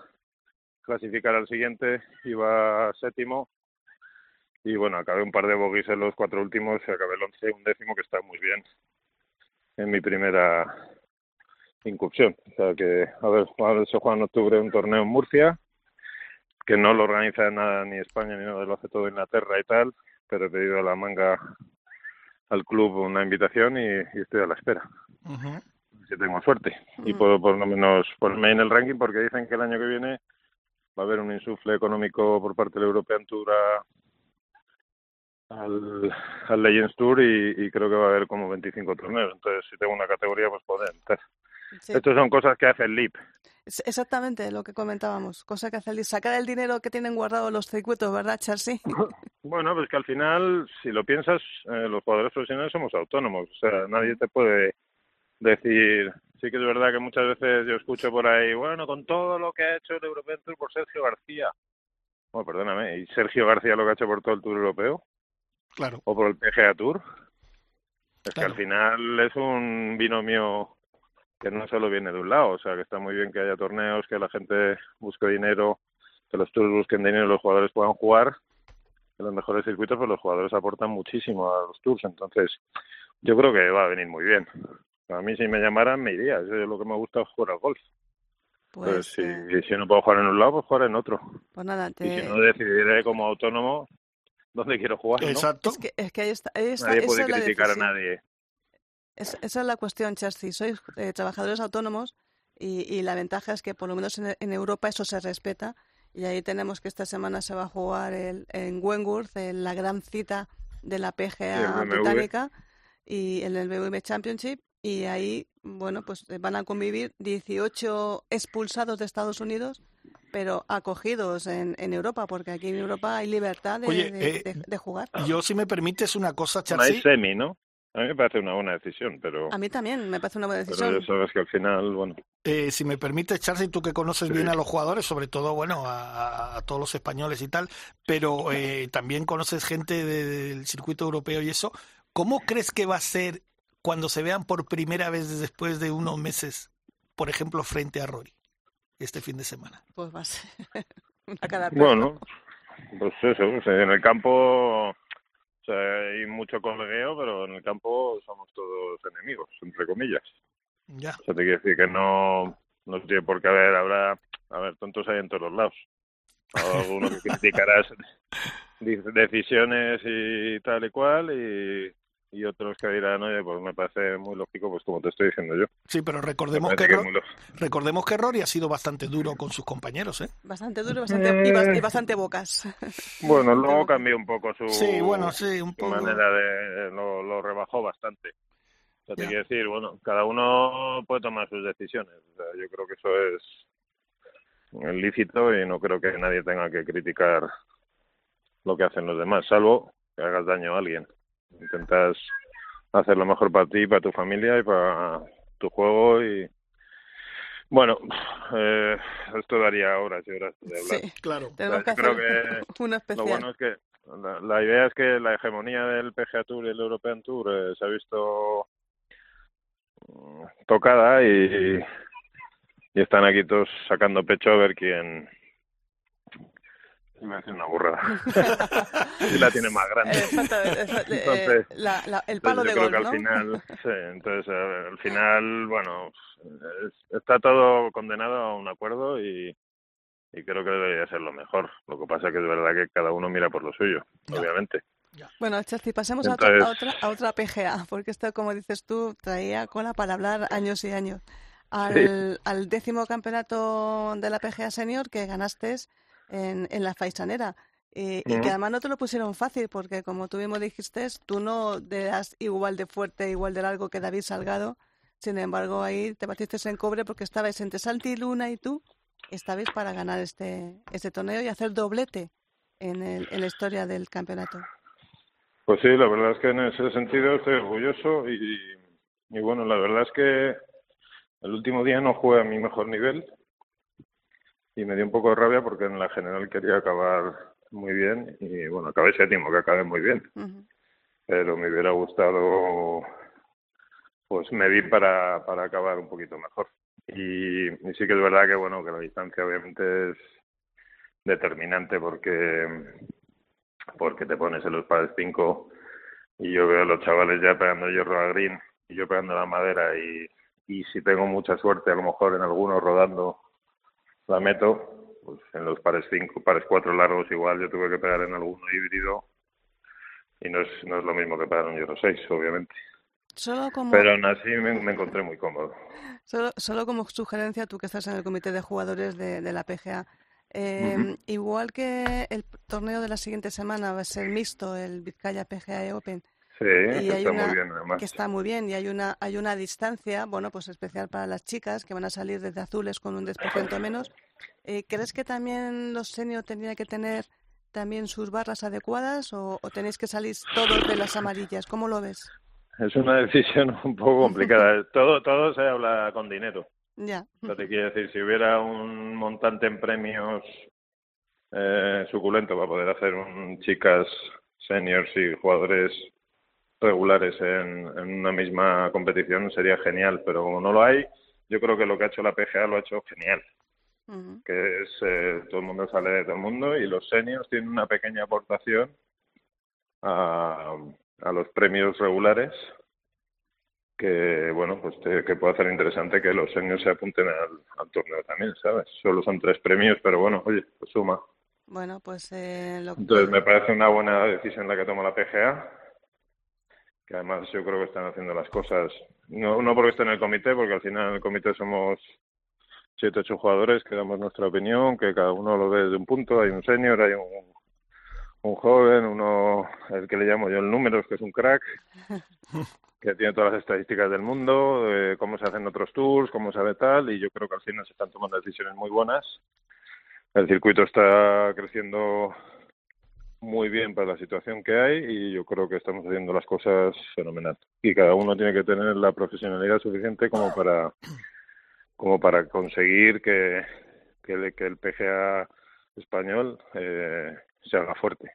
Speaker 5: clasificar al siguiente, iba séptimo y bueno, acabé un par de bogies en los cuatro últimos y acabé el once, un décimo que está muy bien en mi primera incursión. O sea que, a ver, se juega en octubre un torneo en Murcia, que no lo organiza nada ni España ni nada, lo hace todo Inglaterra y tal, pero he pedido a la manga al club una invitación y, estoy a la espera. Si tengo suerte y puedo por lo menos ponerme en el ranking porque dicen que el año que viene va a haber un insufle económico por parte de la European Tour al, al Legends Tour y, creo que va a haber como 25 torneos. Entonces, si tengo una categoría, pues puedo entrar. Estas son cosas que hace el LIP.
Speaker 2: Exactamente lo que comentábamos, cosa que hace el LIP. Sacar el dinero que tienen guardado los circuitos, ¿verdad, Chelsea?
Speaker 5: bueno, pues que al final, si lo piensas, eh, los jugadores profesionales somos autónomos. O sea, nadie te puede decir. Sí que es verdad que muchas veces yo escucho por ahí, bueno, con todo lo que ha hecho el European Tour por Sergio García. Bueno, perdóname, ¿y Sergio García lo que ha hecho por todo el Tour Europeo?
Speaker 1: Claro.
Speaker 5: O por el PGA Tour. Es que al final es un binomio que no solo viene de un lado, o sea, que está muy bien que haya torneos, que la gente busque dinero, que los tours busquen dinero y los jugadores puedan jugar en los mejores circuitos, pues los jugadores aportan muchísimo a los tours, entonces yo creo que va a venir muy bien. A mí si me llamaran me iría, es lo que me gusta jugar al golf. Pues, si, eh, si, no puedo jugar en un lado, pues jugar en otro.
Speaker 2: Pues nada,
Speaker 5: Y si no decidiré como autónomo dónde quiero jugar.
Speaker 1: Exacto.
Speaker 2: Es que, es que ahí está, ahí está,
Speaker 5: nadie puede criticar a nadie.
Speaker 2: esa es la cuestión, Chelsea. Sois eh, trabajadores autónomos y, y, la ventaja es que por lo menos en, en, Europa eso se respeta. Y ahí tenemos que esta semana se va a jugar el, en Wentworth, en la gran cita de la PGA británica y en el BMW Championship. Y ahí, bueno, pues van a convivir 18 expulsados de Estados Unidos pero acogidos en, en Europa, porque aquí en Europa hay libertad de, de, eh, jugar.
Speaker 1: Yo, si me permites una cosa,
Speaker 5: Charly. Hay semi, ¿no? A mí me parece una buena decisión, pero...
Speaker 2: A mí también me parece una buena decisión.
Speaker 5: Pero ya sabes que al final, bueno...
Speaker 1: Eh, si me permites, Charly, tú que conoces bien a los jugadores, sobre todo, bueno, a, a todos los españoles y tal, pero eh, también conoces gente del circuito europeo y eso, ¿cómo crees que va a ser cuando se vean por primera vez después de unos meses, por ejemplo, frente a Rory? Este fin de semana?
Speaker 2: Pues va a ser una
Speaker 5: Bueno, pues eso, en el campo o sea, hay mucho colegueo, pero en el campo somos todos enemigos, entre comillas.
Speaker 1: Ya.
Speaker 5: O sea, te quiero decir que no, no tiene por qué haber, habrá, a ver, tontos hay en todos los lados. Algunos que criticarás decisiones y tal y cual, y y otros que dirán, oye, pues me parece muy lógico, pues como te estoy diciendo yo.
Speaker 1: Sí, pero recordemos que, recordemos que Rory ha sido bastante duro con sus compañeros, ¿eh?
Speaker 2: Bastante duro bastante, y, bastante bocas.
Speaker 5: Bueno, luego cambió un poco su,
Speaker 1: sí, bueno, sí, un poco.
Speaker 5: manera de... Lo, lo rebajó bastante. O sea, te quiero decir, bueno, cada uno puede tomar sus decisiones. O sea, yo creo que eso es lícito y no creo que nadie tenga que criticar lo que hacen los demás, salvo que hagas daño a alguien. Intentas hacer lo mejor para ti, para tu familia y para tu juego y bueno, eh, esto daría horas y horas de hablar.
Speaker 1: Sí, claro.
Speaker 5: creo que lo bueno es que la, idea es que la hegemonía del PGA Tour y el European Tour eh, se ha visto mm, tocada y, y están aquí todos sacando pecho a ver quién me hace una burrada. y la tiene más grande.
Speaker 2: entonces, el palo de
Speaker 5: creo que al final, sí, entonces al final, bueno, está todo condenado a un acuerdo y, y creo que debería ser lo mejor. Lo que pasa es que es verdad que cada uno mira por lo suyo, obviamente.
Speaker 2: Bueno, Chelsea, pasemos a, otra, a, otra, PGA, porque esto, como dices tú, traía cola para hablar años y años. Al, al décimo campeonato de la PGA Senior que ganaste en, en la Faisanera. y que además no te lo pusieron fácil, porque como tú mismo dijiste, tú no eras igual de fuerte, igual de largo que David Salgado. Sin embargo, ahí te batiste en cobre porque estabas entre Santi Luna y tú, estabais para ganar este, este torneo y hacer doblete en, el, en la historia del campeonato.
Speaker 5: Pues sí, la verdad es que en ese sentido estoy orgulloso y, y bueno, la verdad es que el último día no jugué a mi mejor nivel y me dio un poco de rabia porque en la general quería acabar muy bien y bueno, acabé séptimo, que acabé muy bien. Pero me hubiera gustado, pues me vi para, para acabar un poquito mejor. Y, y sí que es verdad que bueno, que la distancia obviamente es determinante porque porque te pones en los pares 5 y yo veo a los chavales ya pegando hierro a green y yo pegando la madera y, y si tengo mucha suerte a lo mejor en algunos rodando la meto pues en los pares 5, pares 4 largos igual yo tuve que pegar en alguno híbrido y no es, no es lo mismo que pegar un hierro 6 obviamente.
Speaker 2: Solo como...
Speaker 5: Pero aún así me, encontré muy cómodo.
Speaker 2: Solo, solo como sugerencia, tú que estás en el comité de jugadores de, de la PGA, eh, Igual que el torneo de la siguiente semana va a ser mixto, el Vizcaya PGA Open.
Speaker 5: Sí, y está muy bien, además.
Speaker 2: Que está muy bien y hay una, hay una distancia, bueno, pues especial para las chicas que van a salir desde azules con un 10% menos. Eh, ¿Crees que también los seniors tendrían que tener también sus barras adecuadas o, o tenéis que salir todos de las amarillas? ¿Cómo lo ves?
Speaker 5: Es una decisión un poco complicada. todo, todo se habla con dinero.
Speaker 2: Ya.
Speaker 5: te quiero decir, si hubiera un montante en premios eh, suculento para poder hacer un chicas seniors y jugadores regulares en, en una misma competición sería genial, pero como no lo hay, yo creo que lo que ha hecho la PGA lo ha hecho genial. Que es eh, todo el mundo sale de todo el mundo y los seniors tienen una pequeña aportación a, a los premios regulares que bueno pues que puede hacer interesante que los seniors se apunten al, torneo también sabes solo son tres premios pero bueno oye pues suma.
Speaker 2: Bueno pues eh,
Speaker 5: entonces me parece una buena decisión la que toma la PGA que además yo creo que están haciendo las cosas no no porque esté en el comité porque al final en el comité somos siete ocho jugadores que damos nuestra opinión que cada uno lo ve desde un punto hay un senior hay un un joven, uno, el que le llamo yo el números, que es un crack, que tiene todas las estadísticas del mundo, de cómo se hacen otros tours, cómo se ve tal, y yo creo que al final se están tomando decisiones muy buenas. El circuito está creciendo muy bien para la situación que hay y yo creo que estamos haciendo las cosas fenomenal. Y cada uno tiene que tener la profesionalidad suficiente como para como para conseguir que, que, que el PGA español eh, se haga fuerte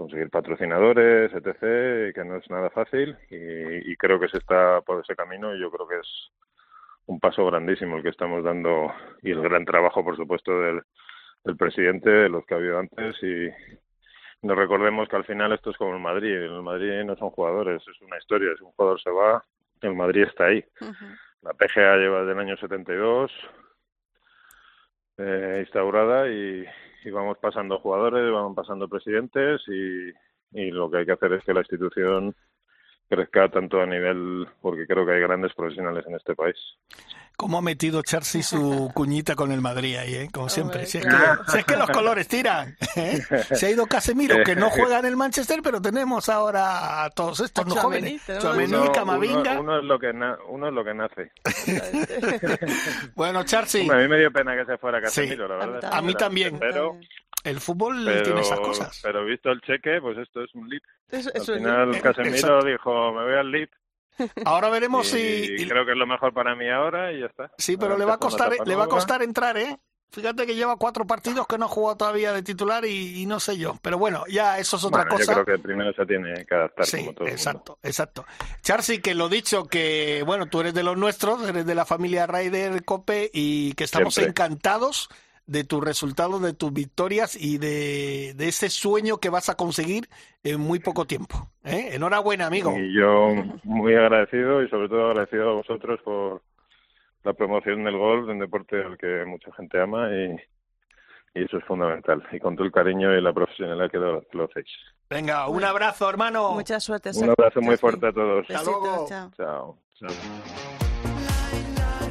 Speaker 5: conseguir patrocinadores, etc., que no es nada fácil y, creo que se está por ese camino y yo creo que es un paso grandísimo el que estamos dando y el gran trabajo, por supuesto, del, del presidente, de los que ha habido antes y nos recordemos que al final esto es como el Madrid, el Madrid no son jugadores, es una historia, si un jugador se va, el Madrid está ahí. La PGA lleva desde el año 72 eh, instaurada y, y vamos pasando jugadores, vamos pasando presidentes y, y lo que hay que hacer es que la institución crezca tanto a nivel, porque creo que hay grandes profesionales en este país.
Speaker 1: ¿Cómo ha metido Chelsea su cuñita con el Madrid ahí, eh? como siempre? Si es, que, los colores tiran. ¿eh? Se ha ido Casemiro, que no juega en el Manchester, pero tenemos ahora a todos estos no jóvenes.
Speaker 5: uno, Camavinga. Uno, es lo que uno es lo que nace.
Speaker 1: bueno, Chelsea.
Speaker 5: a mí me dio pena que se fuera Casemiro, la verdad.
Speaker 1: A mí también. Pero, el fútbol tiene esas cosas.
Speaker 5: Pero visto el cheque, pues esto es un lead. al final Casemiro dijo, me voy al lead.
Speaker 1: Ahora veremos
Speaker 5: si
Speaker 1: y
Speaker 5: creo que es lo mejor para mí ahora y ya está.
Speaker 1: Sí, pero le va a costar le va a costar entrar, ¿eh? Fíjate que lleva cuatro partidos que no ha jugado todavía de titular y, no sé yo. Pero bueno, ya eso es otra cosa.
Speaker 5: Yo creo que primero se tiene que adaptar
Speaker 1: sí,
Speaker 5: como todo.
Speaker 1: Exacto, exacto. Charcy, que lo dicho, que bueno, tú eres de los nuestros, eres de la familia Ryder Cope y que estamos encantados de tus resultados, de tus victorias y de, de ese sueño que vas a conseguir en muy poco tiempo. ¿eh? Enhorabuena, amigo.
Speaker 5: Y yo muy agradecido y sobre todo agradecido a vosotros por la promoción del golf, un deporte al que mucha gente ama y, y eso es fundamental. Y con todo el cariño y la profesionalidad que lo, lo hacéis.
Speaker 1: Venga, un abrazo, hermano.
Speaker 2: Mucha suerte.
Speaker 5: Un abrazo muy fuerte a todos.
Speaker 1: Chao.
Speaker 5: Chao. chao.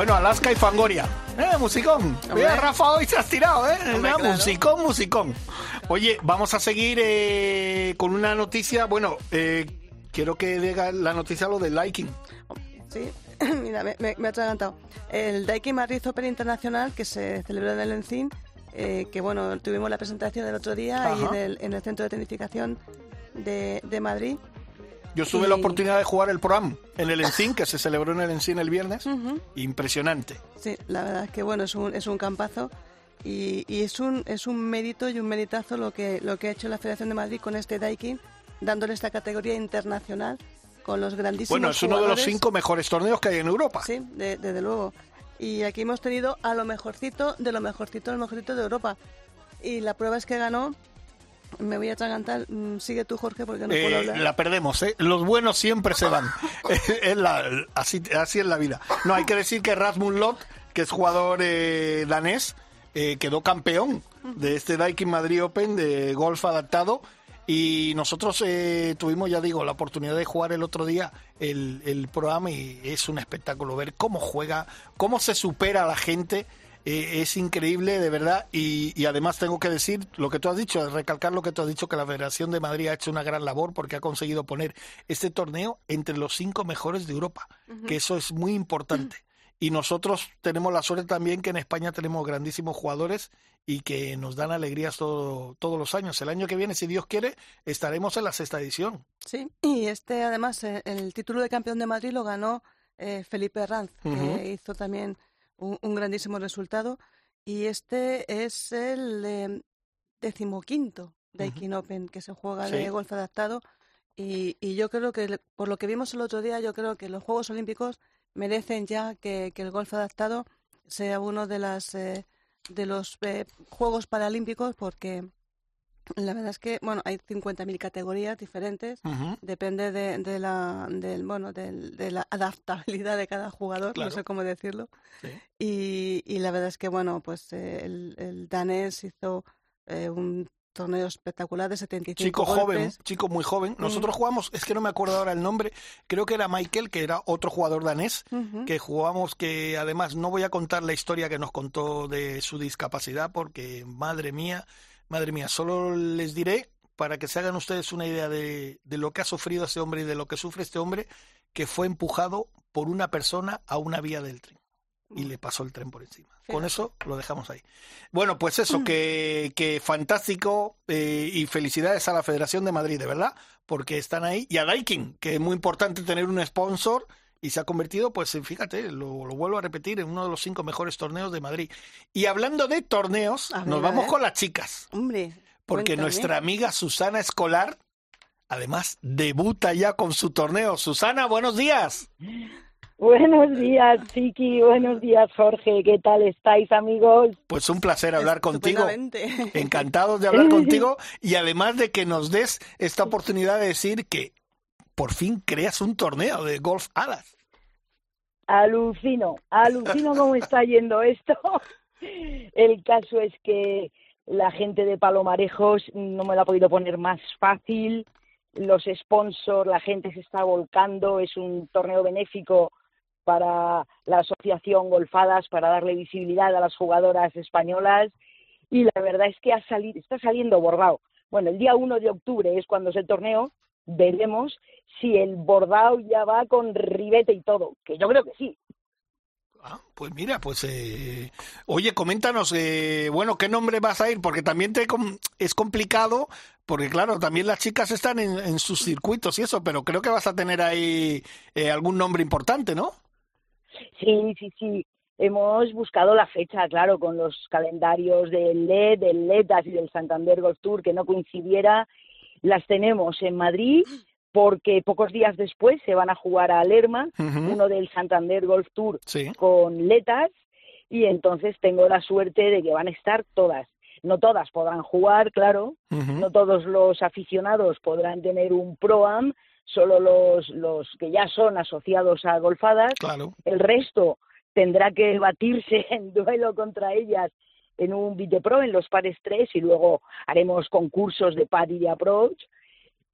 Speaker 1: Bueno, Alaska y Fangoria. Eh, musicón. Mira, Rafa hoy se has tirado, ¿eh?
Speaker 2: Hombre,
Speaker 1: Mira,
Speaker 2: claro.
Speaker 1: Musicón, musicón. Oye, vamos a seguir eh, con una noticia. Bueno, eh, quiero que diga la noticia lo del liking.
Speaker 2: Sí, mira, me, me, me he atragantado. El Daikin Madrid Open Internacional, que se celebró en el Encín, eh, que bueno, tuvimos la presentación el otro día ahí en el, en el Centro de Tecnificación de, de Madrid.
Speaker 1: Yo tuve la oportunidad de jugar el Pro-Am en el Encín, que se celebró en el Encín el viernes. Impresionante.
Speaker 2: Sí, la verdad es que bueno, es un, es un campazo y, y es un es un mérito y un meritazo lo que lo que ha hecho la Federación de Madrid con este Daikin, dándole esta categoría internacional con los grandísimos
Speaker 1: Bueno, es uno de los cinco mejores torneos que hay en Europa.
Speaker 2: Sí, de- desde luego. Y aquí hemos tenido a lo mejorcito de lo mejorcito de lo mejorcito de Europa. Y la prueba es que ganó. Me voy a atragantar. Mm, Sigue tú, Jorge, porque no puedo
Speaker 1: Eh,
Speaker 2: hablar.
Speaker 1: la perdemos, ¿eh? Los buenos siempre se van. es la, así, así es la vida. No, hay que decir que Rasmus Lott, que es jugador eh, danés, eh, quedó campeón de este Daikin Madrid Open de golf adaptado. Y nosotros eh, tuvimos, ya digo, la oportunidad de jugar el otro día el, el programa y es un espectáculo ver cómo juega, cómo se supera a la gente. Eh, es increíble, de verdad. Y, y además tengo que decir lo que tú has dicho, recalcar lo que tú has dicho, que la Federación de Madrid ha hecho una gran labor porque ha conseguido poner este torneo entre los cinco mejores de Europa, que eso es muy importante. Y nosotros tenemos la suerte también que en España tenemos grandísimos jugadores y que nos dan alegrías todo- todos los años. El año que viene, si Dios quiere, estaremos en la sexta edición.
Speaker 2: Sí, y este además eh, el título de campeón de Madrid lo ganó eh, Felipe Ranz, que hizo también un, un grandísimo resultado. Y este es el eh, decimoquinto Daikin Open que se juega
Speaker 1: Sí.
Speaker 2: de golf adaptado. Y, y yo creo que, por lo que vimos el otro día, yo creo que los Juegos Olímpicos merecen ya que, que el golf adaptado sea uno de las eh, de los eh, Juegos Paralímpicos porque la verdad es que bueno hay 50.000 categorías diferentes depende de, de la del bueno del- de la adaptabilidad de cada jugador
Speaker 1: Claro.
Speaker 2: no sé cómo decirlo
Speaker 1: Sí.
Speaker 2: y, y la verdad es que bueno pues eh, el, el danés hizo eh, un torneo espectacular de 75
Speaker 1: Chico joven,
Speaker 2: golpes.
Speaker 1: chico muy joven. Nosotros jugamos, es que no me acuerdo ahora el nombre, creo que era Michael, que era otro jugador danés, que jugamos, que además no voy a contar la historia que nos contó de su discapacidad, porque madre mía, madre mía, solo les diré, para que se hagan ustedes una idea de, de lo que ha sufrido ese hombre y de lo que sufre este hombre, que fue empujado por una persona a una vía del tren y le pasó el tren por encima. Con eso lo dejamos ahí. Bueno, pues eso, que, que fantástico eh, y felicidades a la Federación de Madrid, de verdad, porque están ahí. Y a Daikin, que es muy importante tener un sponsor y se ha convertido, pues fíjate, lo, lo vuelvo a repetir, en uno de los cinco mejores torneos de Madrid. Y hablando de torneos, nos vamos con las chicas,
Speaker 2: hombre
Speaker 1: porque
Speaker 2: cuéntame.
Speaker 1: nuestra amiga Susana Escolar, además, debuta ya con su torneo. Susana, buenos días.
Speaker 6: Buenos días, Chiqui. Buenos días, Jorge. ¿Qué tal estáis, amigos?
Speaker 1: Pues un placer hablar contigo. Encantados de hablar contigo y además de que nos des esta oportunidad de decir que por fin creas un torneo de golf alas.
Speaker 6: Alucino, alucino cómo está yendo esto. El caso es que la gente de Palomarejos no me lo ha podido poner más fácil. Los sponsors, la gente se está volcando. Es un torneo benéfico para la asociación Golfadas, para darle visibilidad a las jugadoras españolas. Y la verdad es que ha salido, está saliendo bordado. Bueno, el día 1 de octubre es cuando es el torneo. Veremos si el bordado ya va con ribete y todo, que yo creo que sí.
Speaker 1: Ah, pues mira, pues eh, oye, coméntanos, eh, bueno, ¿qué nombre vas a ir? Porque también te es complicado, porque claro, también las chicas están en, en sus circuitos y eso, pero creo que vas a tener ahí eh, algún nombre importante, ¿no?
Speaker 6: Sí, sí, sí. Hemos buscado la fecha, claro, con los calendarios del LED, del LETAS y del Santander Golf Tour que no coincidiera. Las tenemos en Madrid porque pocos días después se van a jugar a Lerma, uno del Santander Golf Tour
Speaker 1: Sí.
Speaker 6: con LETAS y entonces tengo la suerte de que van a estar todas. No todas podrán jugar, claro, no todos los aficionados podrán tener un Pro-Am, solo los, los que ya son asociados a golfadas
Speaker 1: Claro.
Speaker 6: el resto tendrá que batirse en duelo contra ellas en un Pro en los pares 3 y luego haremos concursos de pad y de approach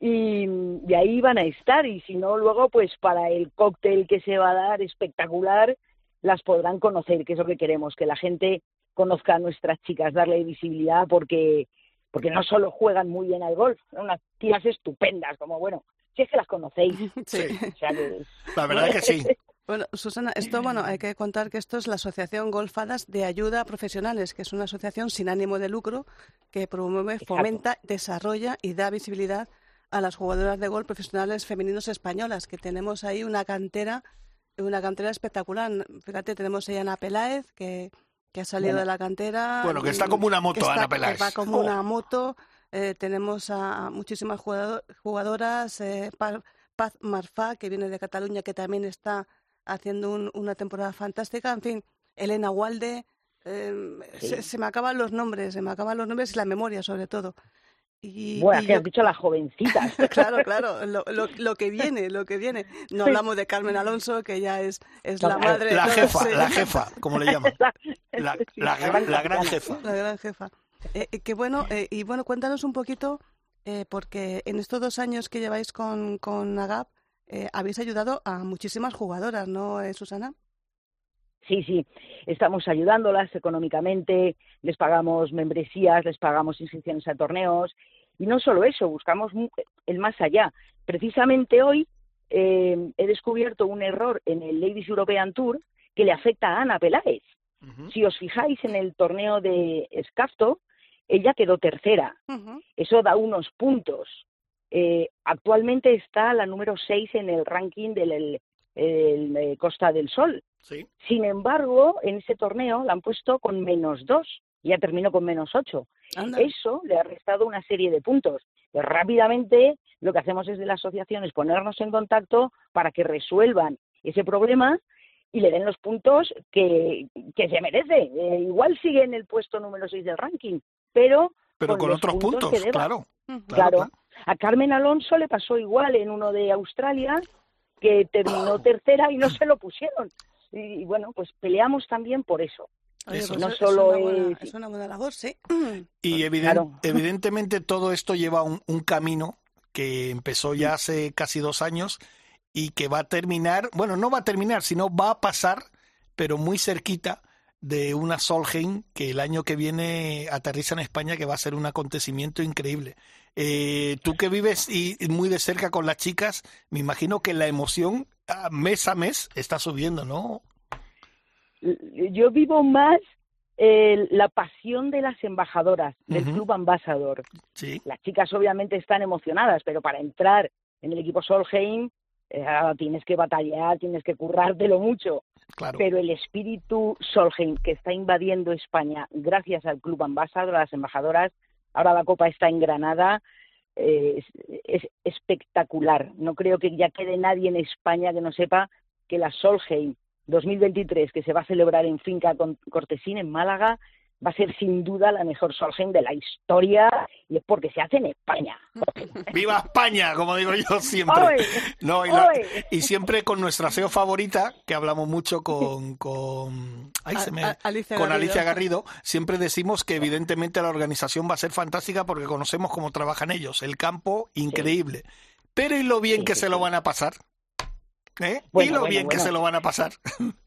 Speaker 6: y, y ahí van a estar y si no luego pues para el cóctel que se va a dar espectacular las podrán conocer que es lo que queremos que la gente conozca a nuestras chicas darle visibilidad porque porque no solo juegan muy bien al golf son unas tías estupendas como bueno si es que las conocéis
Speaker 2: Sí.
Speaker 6: o sea que
Speaker 1: La verdad que sí.
Speaker 2: Bueno, Susana, esto, bueno, hay que contar que esto es la Asociación Golfadas de Ayuda a Profesionales, que es una asociación sin ánimo de lucro que promueve,
Speaker 6: Exacto.
Speaker 2: fomenta, desarrolla y da visibilidad a las jugadoras de golf profesionales femeninos españolas, que tenemos ahí una cantera, una cantera espectacular. Fíjate, tenemos a Ana Peláez, que, que ha salido
Speaker 6: Bueno.
Speaker 2: de la cantera.
Speaker 1: Bueno, que está como una moto,
Speaker 2: que está-
Speaker 1: Ana
Speaker 2: que
Speaker 1: Peláez.
Speaker 2: va como una moto. Eh, tenemos a muchísimas jugado- jugadoras, eh, Pa- Paz Marfá, que viene de Cataluña, que también está haciendo un- una temporada fantástica. En fin, Elena Walde. eh, se, se me acaban los nombres, se me acaban los nombres y la memoria, sobre todo. Y,
Speaker 6: bueno
Speaker 2: y
Speaker 6: que
Speaker 2: yo-
Speaker 6: has dicho las jovencitas
Speaker 2: claro, claro, lo, lo, lo que viene, lo que viene. No hablamos de Carmen Alonso, que ya es, es la
Speaker 6: No,
Speaker 2: madre
Speaker 1: La jefa, la jefa, como le llaman. La,
Speaker 6: Sí,
Speaker 1: la,
Speaker 6: la gran
Speaker 1: la jefa.
Speaker 2: La gran jefa. Eh, eh, que bueno, eh, y bueno, cuéntanos un poquito, eh, porque en estos dos años que lleváis con, con Agap, eh, habéis ayudado a muchísimas jugadoras, ¿no, eh, Susana?
Speaker 6: Sí, sí, estamos ayudándolas económicamente, les pagamos membresías, les pagamos inscripciones a torneos y no solo eso, buscamos mu- el más allá. Precisamente hoy eh, he descubierto un error en el Ladies European Tour que le afecta a Ana Peláez. Si os fijáis en el torneo de Scafto, ella quedó tercera. Eso da unos puntos. Eh, actualmente está la número 6 en el ranking del el- el, eh, Costa del Sol.
Speaker 1: Sí.
Speaker 6: Sin embargo, en ese torneo la han puesto con menos 2. Ya terminó con menos 8.
Speaker 2: Anda.
Speaker 6: Eso le ha restado una serie de puntos. Pues rápidamente lo que hacemos desde la asociación es ponernos en contacto para que resuelvan ese problema y le den los puntos que, que se merece. Eh, igual sigue en el puesto número 6 del ranking, pero
Speaker 1: Pero
Speaker 6: con
Speaker 1: con
Speaker 6: los
Speaker 1: otros
Speaker 6: puntos
Speaker 1: puntos,
Speaker 6: que deba.
Speaker 1: claro.
Speaker 6: Claro. A Carmen Alonso le pasó igual en uno de Australia, que terminó tercera y no se lo pusieron. Y, y bueno, pues peleamos también por eso.
Speaker 2: Oye,
Speaker 1: Eso.
Speaker 2: pues
Speaker 6: No
Speaker 2: es,
Speaker 6: solo
Speaker 2: una buena,
Speaker 6: es-
Speaker 2: es una buena labor, sí.
Speaker 1: Y
Speaker 6: Claro.
Speaker 1: evidentemente todo esto lleva un, un camino que empezó ya hace casi dos años y que va a terminar, bueno, no va a terminar, sino va a pasar, pero muy cerquita de una Solheim que el año que viene aterriza en España, que va a ser un acontecimiento increíble. Eh, tú que vives y, muy de cerca con las chicas, me imagino que la emoción ah, mes a mes está subiendo, ¿no?
Speaker 6: Yo vivo más eh, la pasión de las embajadoras del. Club Ambassador.
Speaker 1: Sí,
Speaker 6: Las chicas obviamente están emocionadas, pero para entrar en el equipo Solheim eh, tienes que batallar, tienes que currártelo mucho.
Speaker 1: claro.
Speaker 6: pero el espíritu Solheim que está invadiendo España gracias al Club Ambassador, a las embajadoras, ahora la Copa está en Granada, eh, es, es espectacular. No creo que ya quede nadie en España que no sepa que la Solheim 2023, que se va a celebrar en Finca Cortesín, en Málaga, va a ser sin duda la mejor Solheim de la historia y es porque se hace en España.
Speaker 1: ¡Viva España! Como digo yo siempre.
Speaker 6: ¡Oye!
Speaker 1: No, y, la-
Speaker 6: ¡Oye!
Speaker 1: y siempre con nuestra SEO favorita, que hablamos mucho con, con, ay, se me-
Speaker 2: A- a- Alicia
Speaker 1: con
Speaker 2: Garrido.
Speaker 1: Alicia Garrido, siempre decimos que evidentemente la organización va a ser fantástica porque conocemos cómo trabajan ellos, el campo increíble. Pero ¿y lo bien
Speaker 6: Sí,
Speaker 1: que
Speaker 6: sí,
Speaker 1: se lo van a pasar? ¿Eh? ¿Y lo
Speaker 6: bueno,
Speaker 1: bien que se lo van a pasar?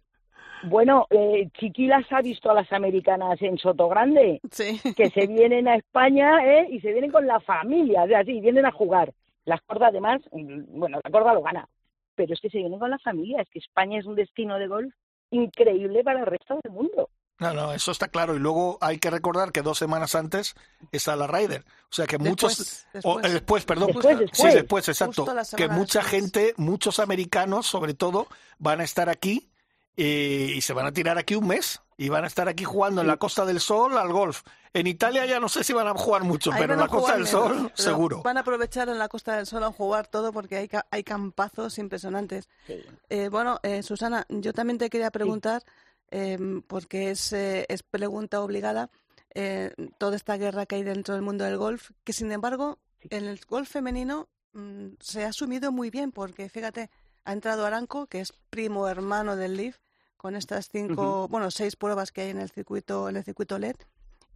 Speaker 6: Bueno, eh, Chiquilas ha visto a las americanas en Sotogrande.
Speaker 2: Sí.
Speaker 6: que se vienen a España ¿eh? y se vienen con la familia, o sea, sí, vienen a jugar. La corda además, mm, bueno, la corda lo gana, pero es que se vienen con la familia, es que España es un destino de golf increíble para el resto del mundo.
Speaker 1: No, no, eso está claro. Y luego hay que recordar que dos semanas antes está la Ryder. O sea que muchos.
Speaker 2: Después,
Speaker 1: o,
Speaker 2: después.
Speaker 1: eh, después, perdón.
Speaker 6: Después, después.
Speaker 1: Sí, después, exacto. Que mucha
Speaker 2: después.
Speaker 1: gente, muchos americanos, sobre todo, van a estar aquí y se van a tirar aquí un mes. Y van a estar aquí jugando en la Costa del Sol al golf. En Italia ya no sé si van a jugar mucho,
Speaker 2: Ahí
Speaker 1: pero en la Costa del Sol, seguro.
Speaker 2: Van a aprovechar en la Costa del Sol a jugar todo porque hay, ca- hay campazos impresionantes.
Speaker 6: Sí.
Speaker 2: Eh, bueno, eh, Susana, yo también te quería preguntar, eh, porque es, eh, es pregunta obligada, eh, toda esta guerra que hay dentro del mundo del golf, que sin embargo, en el golf femenino mm, se ha asumido muy bien, porque fíjate, ha entrado Aranco, que es primo hermano del Leaf, con estas cinco, bueno, seis pruebas que hay en el circuito, en el circuito LED.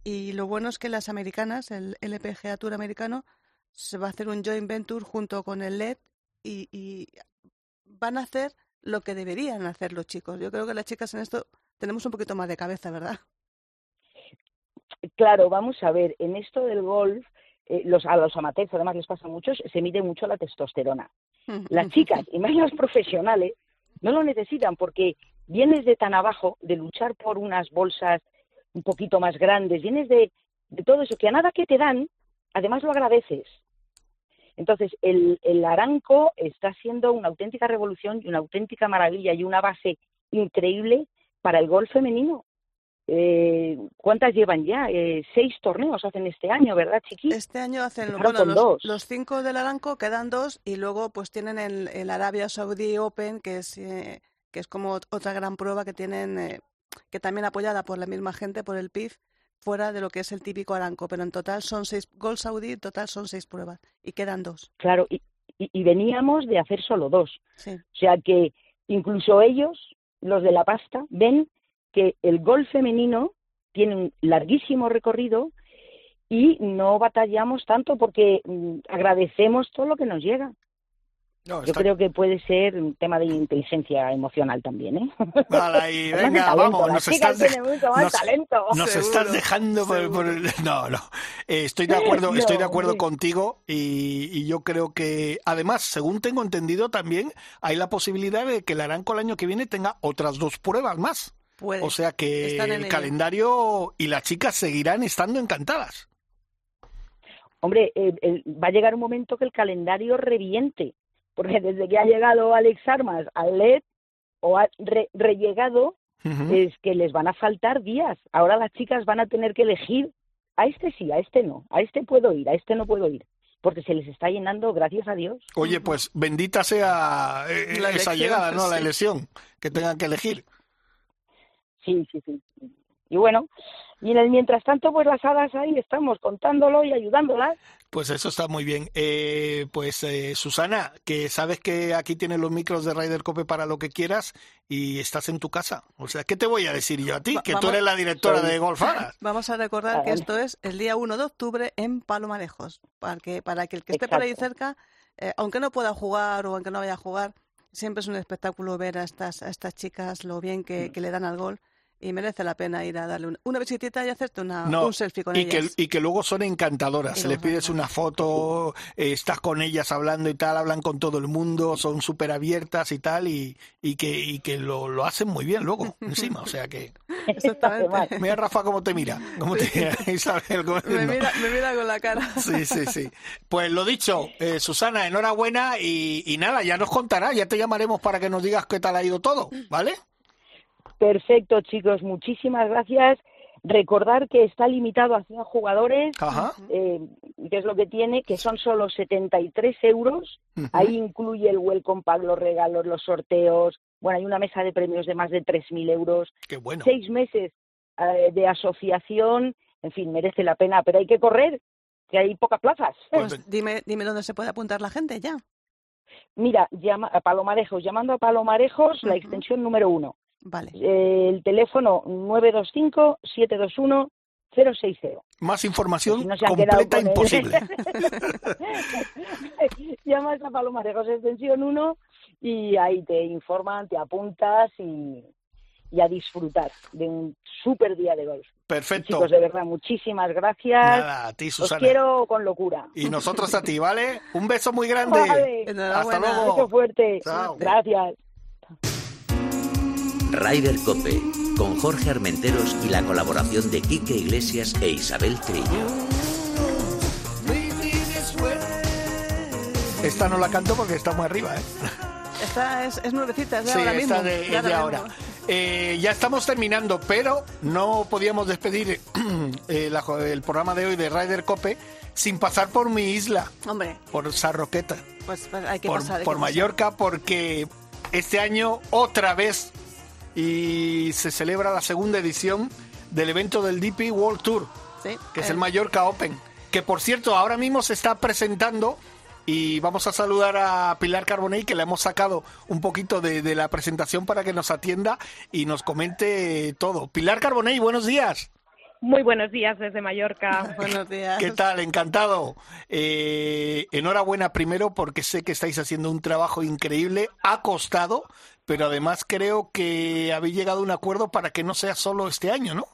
Speaker 2: Y lo bueno es que las americanas, el LPGA Tour americano, se va a hacer un joint venture junto con el LED y, y van a hacer lo que deberían hacer los chicos. Yo creo que las chicas en esto tenemos un poquito más de cabeza, ¿verdad?
Speaker 6: Claro, vamos a ver, en esto del golf, eh, los, a los amateurs además les pasa mucho, se mide mucho la testosterona. Las chicas, y más las profesionales, no lo necesitan porque vienes de tan abajo, de luchar por unas bolsas un poquito más grandes, vienes de, de todo eso, que a nada que te dan, además lo agradeces. Entonces, el, el Aranco está siendo una auténtica revolución y una auténtica maravilla y una base increíble para el golf femenino. Eh, ¿Cuántas llevan ya? Eh, seis torneos hacen este año, ¿verdad, Chiqui?
Speaker 2: Este año hacen bueno, los,
Speaker 6: dos.
Speaker 2: los cinco del Aranco, quedan dos, y luego pues tienen el, el Arabia Saudi Open, que es, eh, que es como ot- otra gran prueba que tienen, eh, que también apoyada por la misma gente, por el PIF, fuera de lo que es el típico Aranco. Pero en total son seis, Gol Saudi, en total son seis pruebas, y quedan dos.
Speaker 6: Claro, y, y- y veníamos de hacer solo dos.
Speaker 2: Sí.
Speaker 6: O sea que incluso ellos, los de la pasta, ven que el golf femenino tiene un larguísimo recorrido y no batallamos tanto porque mm, agradecemos todo lo que nos llega.
Speaker 1: No,
Speaker 6: Yo
Speaker 1: está-
Speaker 6: creo que puede ser un tema de inteligencia emocional también, ¿eh?
Speaker 1: Vale,
Speaker 6: de
Speaker 1: venga,
Speaker 6: talento,
Speaker 1: vamos, nos estás,
Speaker 6: mucho más
Speaker 1: nos-
Speaker 6: talento.
Speaker 1: nos
Speaker 2: Seguro,
Speaker 1: estás dejando por, por el- No, no. Eh, estoy de acuerdo,
Speaker 6: No,
Speaker 1: estoy de acuerdo contigo y, y yo creo que, además, según tengo entendido, también hay la posibilidad de que el Aranco el año que viene tenga otras dos pruebas más.
Speaker 2: Puede.
Speaker 1: O sea que
Speaker 2: Están en
Speaker 1: el calendario y las chicas seguirán estando encantadas.
Speaker 6: Hombre, el- va a llegar un momento que el calendario reviente, porque desde que ha llegado Alex Armas al LED o ha re- rellegado, es que les van a faltar días. Ahora las chicas van a tener que elegir, a este sí, a este no, a este puedo ir, a este no puedo ir, porque se les está llenando, gracias a Dios.
Speaker 1: Oye, pues bendita sea eh,
Speaker 2: La
Speaker 1: esa
Speaker 2: elección,
Speaker 1: llegada, ¿no? La elección, que tengan que elegir.
Speaker 6: Sí, sí, sí. Y bueno, y en el mientras tanto, pues las hadas ahí estamos contándolo y ayudándolas.
Speaker 1: Pues eso está muy bien. Eh, pues eh, Susana, que sabes que aquí tienes los micros de Ryder Cope para lo que quieras y estás en tu casa. O sea, ¿qué te voy a decir yo a ti?
Speaker 2: Va-
Speaker 1: Que tú eres la directora de Golfadas.
Speaker 2: Vamos a recordar
Speaker 6: Ah,
Speaker 2: que
Speaker 6: vale.
Speaker 2: esto es el día 1 de octubre en Palomarejos, para que, para que el que esté por ahí cerca, eh, aunque no pueda jugar o aunque no vaya a jugar, siempre es un espectáculo ver a estas, a estas chicas lo bien
Speaker 1: Mm.
Speaker 2: que, que le dan al gol y merece la pena ir a darle una, una visitita y hacerte una,
Speaker 1: No,
Speaker 2: un selfie con
Speaker 1: y que,
Speaker 2: ellas.
Speaker 1: y que luego son encantadoras.
Speaker 2: Y
Speaker 1: Se le
Speaker 2: luego
Speaker 1: pides una foto, eh, estás con ellas hablando y tal, hablan con todo el mundo, son súper abiertas y tal, y, y que, y que lo, lo hacen muy bien luego, encima. O sea que.
Speaker 2: Exactamente.
Speaker 1: Mira, Rafa, cómo te mira. Cómo te mira, Isabel. cómo-
Speaker 2: Me mira, me mira con la cara.
Speaker 1: Sí, sí, sí. Pues lo dicho, eh, Susana, enhorabuena y, y nada, ya nos contará, ya te llamaremos para que nos digas qué tal ha ido todo, ¿vale?
Speaker 6: Perfecto, chicos, muchísimas gracias. Recordar que está limitado a 100 jugadores,
Speaker 1: Ajá.
Speaker 6: eh, que es lo que tiene, que son solo 73 euros.
Speaker 1: Ujú.
Speaker 6: Ahí incluye el welcome pack, los regalos, los sorteos. Bueno, hay una mesa de premios de más de 3.000 euros.
Speaker 1: Qué bueno.
Speaker 6: Seis meses eh, de asociación. En fin, merece la pena, pero hay que correr, que hay pocas plazas.
Speaker 2: Pues dime, dime dónde se puede apuntar la gente ya.
Speaker 6: Mira, llama a Palomarejos, llamando a Palomarejos, la extensión número uno.
Speaker 2: Vale.
Speaker 6: El teléfono 925-721-060.
Speaker 1: Más información
Speaker 6: Si no se han quedado
Speaker 1: completa imposible.
Speaker 6: Llamas a Palomarejos extensión 1 y ahí te informan, te apuntas y, y a disfrutar de un súper día de golf.
Speaker 1: Perfecto.
Speaker 6: Chicos, de verdad, muchísimas gracias.
Speaker 1: Nada, a ti,
Speaker 6: Os
Speaker 1: Susana.
Speaker 6: quiero con locura.
Speaker 1: Y nosotros a ti, ¿vale? Un beso muy grande.
Speaker 6: Vale.
Speaker 1: Hasta luego.
Speaker 6: Beso fuerte.
Speaker 1: Chao.
Speaker 6: Gracias.
Speaker 4: Ryder Cope, con Jorge Armenteros y la colaboración de Quique Iglesias e Isabel Trillo.
Speaker 1: Esta no la canto porque está muy arriba, ¿eh?
Speaker 2: Esta es, es nuevecita, es de
Speaker 1: Sí,
Speaker 2: ahora mismo.
Speaker 1: esta de,
Speaker 2: de
Speaker 1: es de
Speaker 2: ahora mismo.
Speaker 1: Eh, ya estamos terminando, pero no podíamos despedir eh, la- el programa de hoy de Ryder Cope sin pasar por mi isla,
Speaker 2: Hombre,
Speaker 1: por Sarroqueta,
Speaker 2: pues, pues hay que
Speaker 1: por,
Speaker 2: pasar. hay
Speaker 1: por
Speaker 2: que pasar.
Speaker 1: Mallorca, porque este año otra vez y se celebra la segunda edición del evento del DP World Tour,
Speaker 2: Sí,
Speaker 1: que es el Mallorca Open, que por cierto ahora mismo se está presentando y vamos a saludar a Pilar Carbonell que le hemos sacado un poquito de, de la presentación para que nos atienda y nos comente todo. Pilar Carbonell, buenos días.
Speaker 7: Muy buenos días desde Mallorca.
Speaker 2: Buenos días.
Speaker 1: ¿Qué tal? Encantado. Eh, enhorabuena primero porque sé que estáis haciendo un trabajo increíble, ha costado, pero además creo que habéis llegado a un acuerdo para que no sea solo este año, ¿no?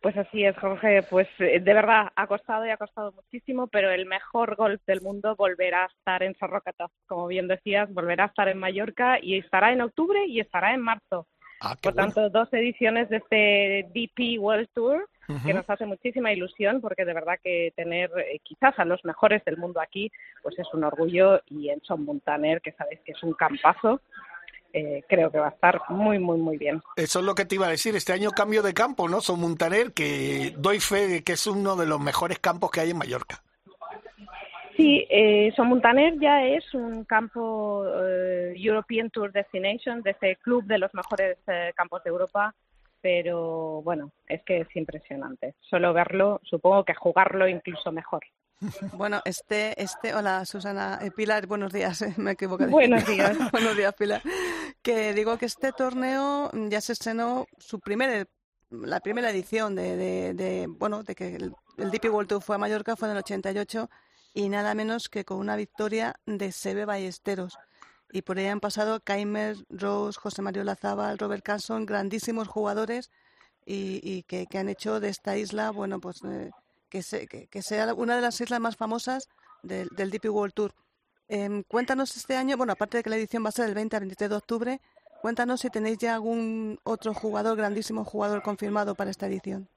Speaker 7: Pues así es, Jorge. Pues eh, de verdad ha costado y ha costado muchísimo, pero el mejor golf del mundo volverá a estar en Sarroqueta. Como bien decías, volverá a estar en Mallorca y estará en octubre y estará en marzo.
Speaker 1: Ah,
Speaker 7: Por
Speaker 1: bueno.
Speaker 7: tanto, dos ediciones de este DP World Tour que nos hace muchísima ilusión porque de verdad que tener eh, quizás a los mejores del mundo aquí pues es un orgullo y en Son Montaner, que sabéis que es un campazo, eh, creo que va a estar muy, muy, muy bien.
Speaker 1: Eso es lo que te iba a decir. Este año cambio de campo, ¿no? Son Montaner, que doy fe de que es uno de los mejores campos que hay en Mallorca.
Speaker 7: Sí, eh, Son Montaner ya es un campo eh, European Tour Destination, de ese club de los mejores eh, campos de Europa, pero bueno, es que es impresionante. Solo verlo, supongo que jugarlo incluso mejor.
Speaker 2: Bueno, este, este, hola Susana, eh, Pilar, buenos días, eh, me equivoqué.
Speaker 7: Buenos días.
Speaker 2: buenos días, Pilar. Que digo que este torneo ya se estrenó su primer, la primera edición de, de, de, bueno, de que el, el DP World Tour fue a Mallorca, fue en el 88 y nada menos que con una victoria de Sebe Ballesteros. Y por ahí han pasado Kaimer, Rose, José Mario Lazábal, Robert Carson, grandísimos jugadores y, y que, que han hecho de esta isla, bueno, pues eh, que, se- que- que sea una de las islas más famosas del, del DP World Tour. Em, cuéntanos este año, bueno, aparte de que la edición va a ser del 20 al 23 de octubre, cuéntanos si tenéis ya algún otro jugador, grandísimo jugador confirmado para esta edición.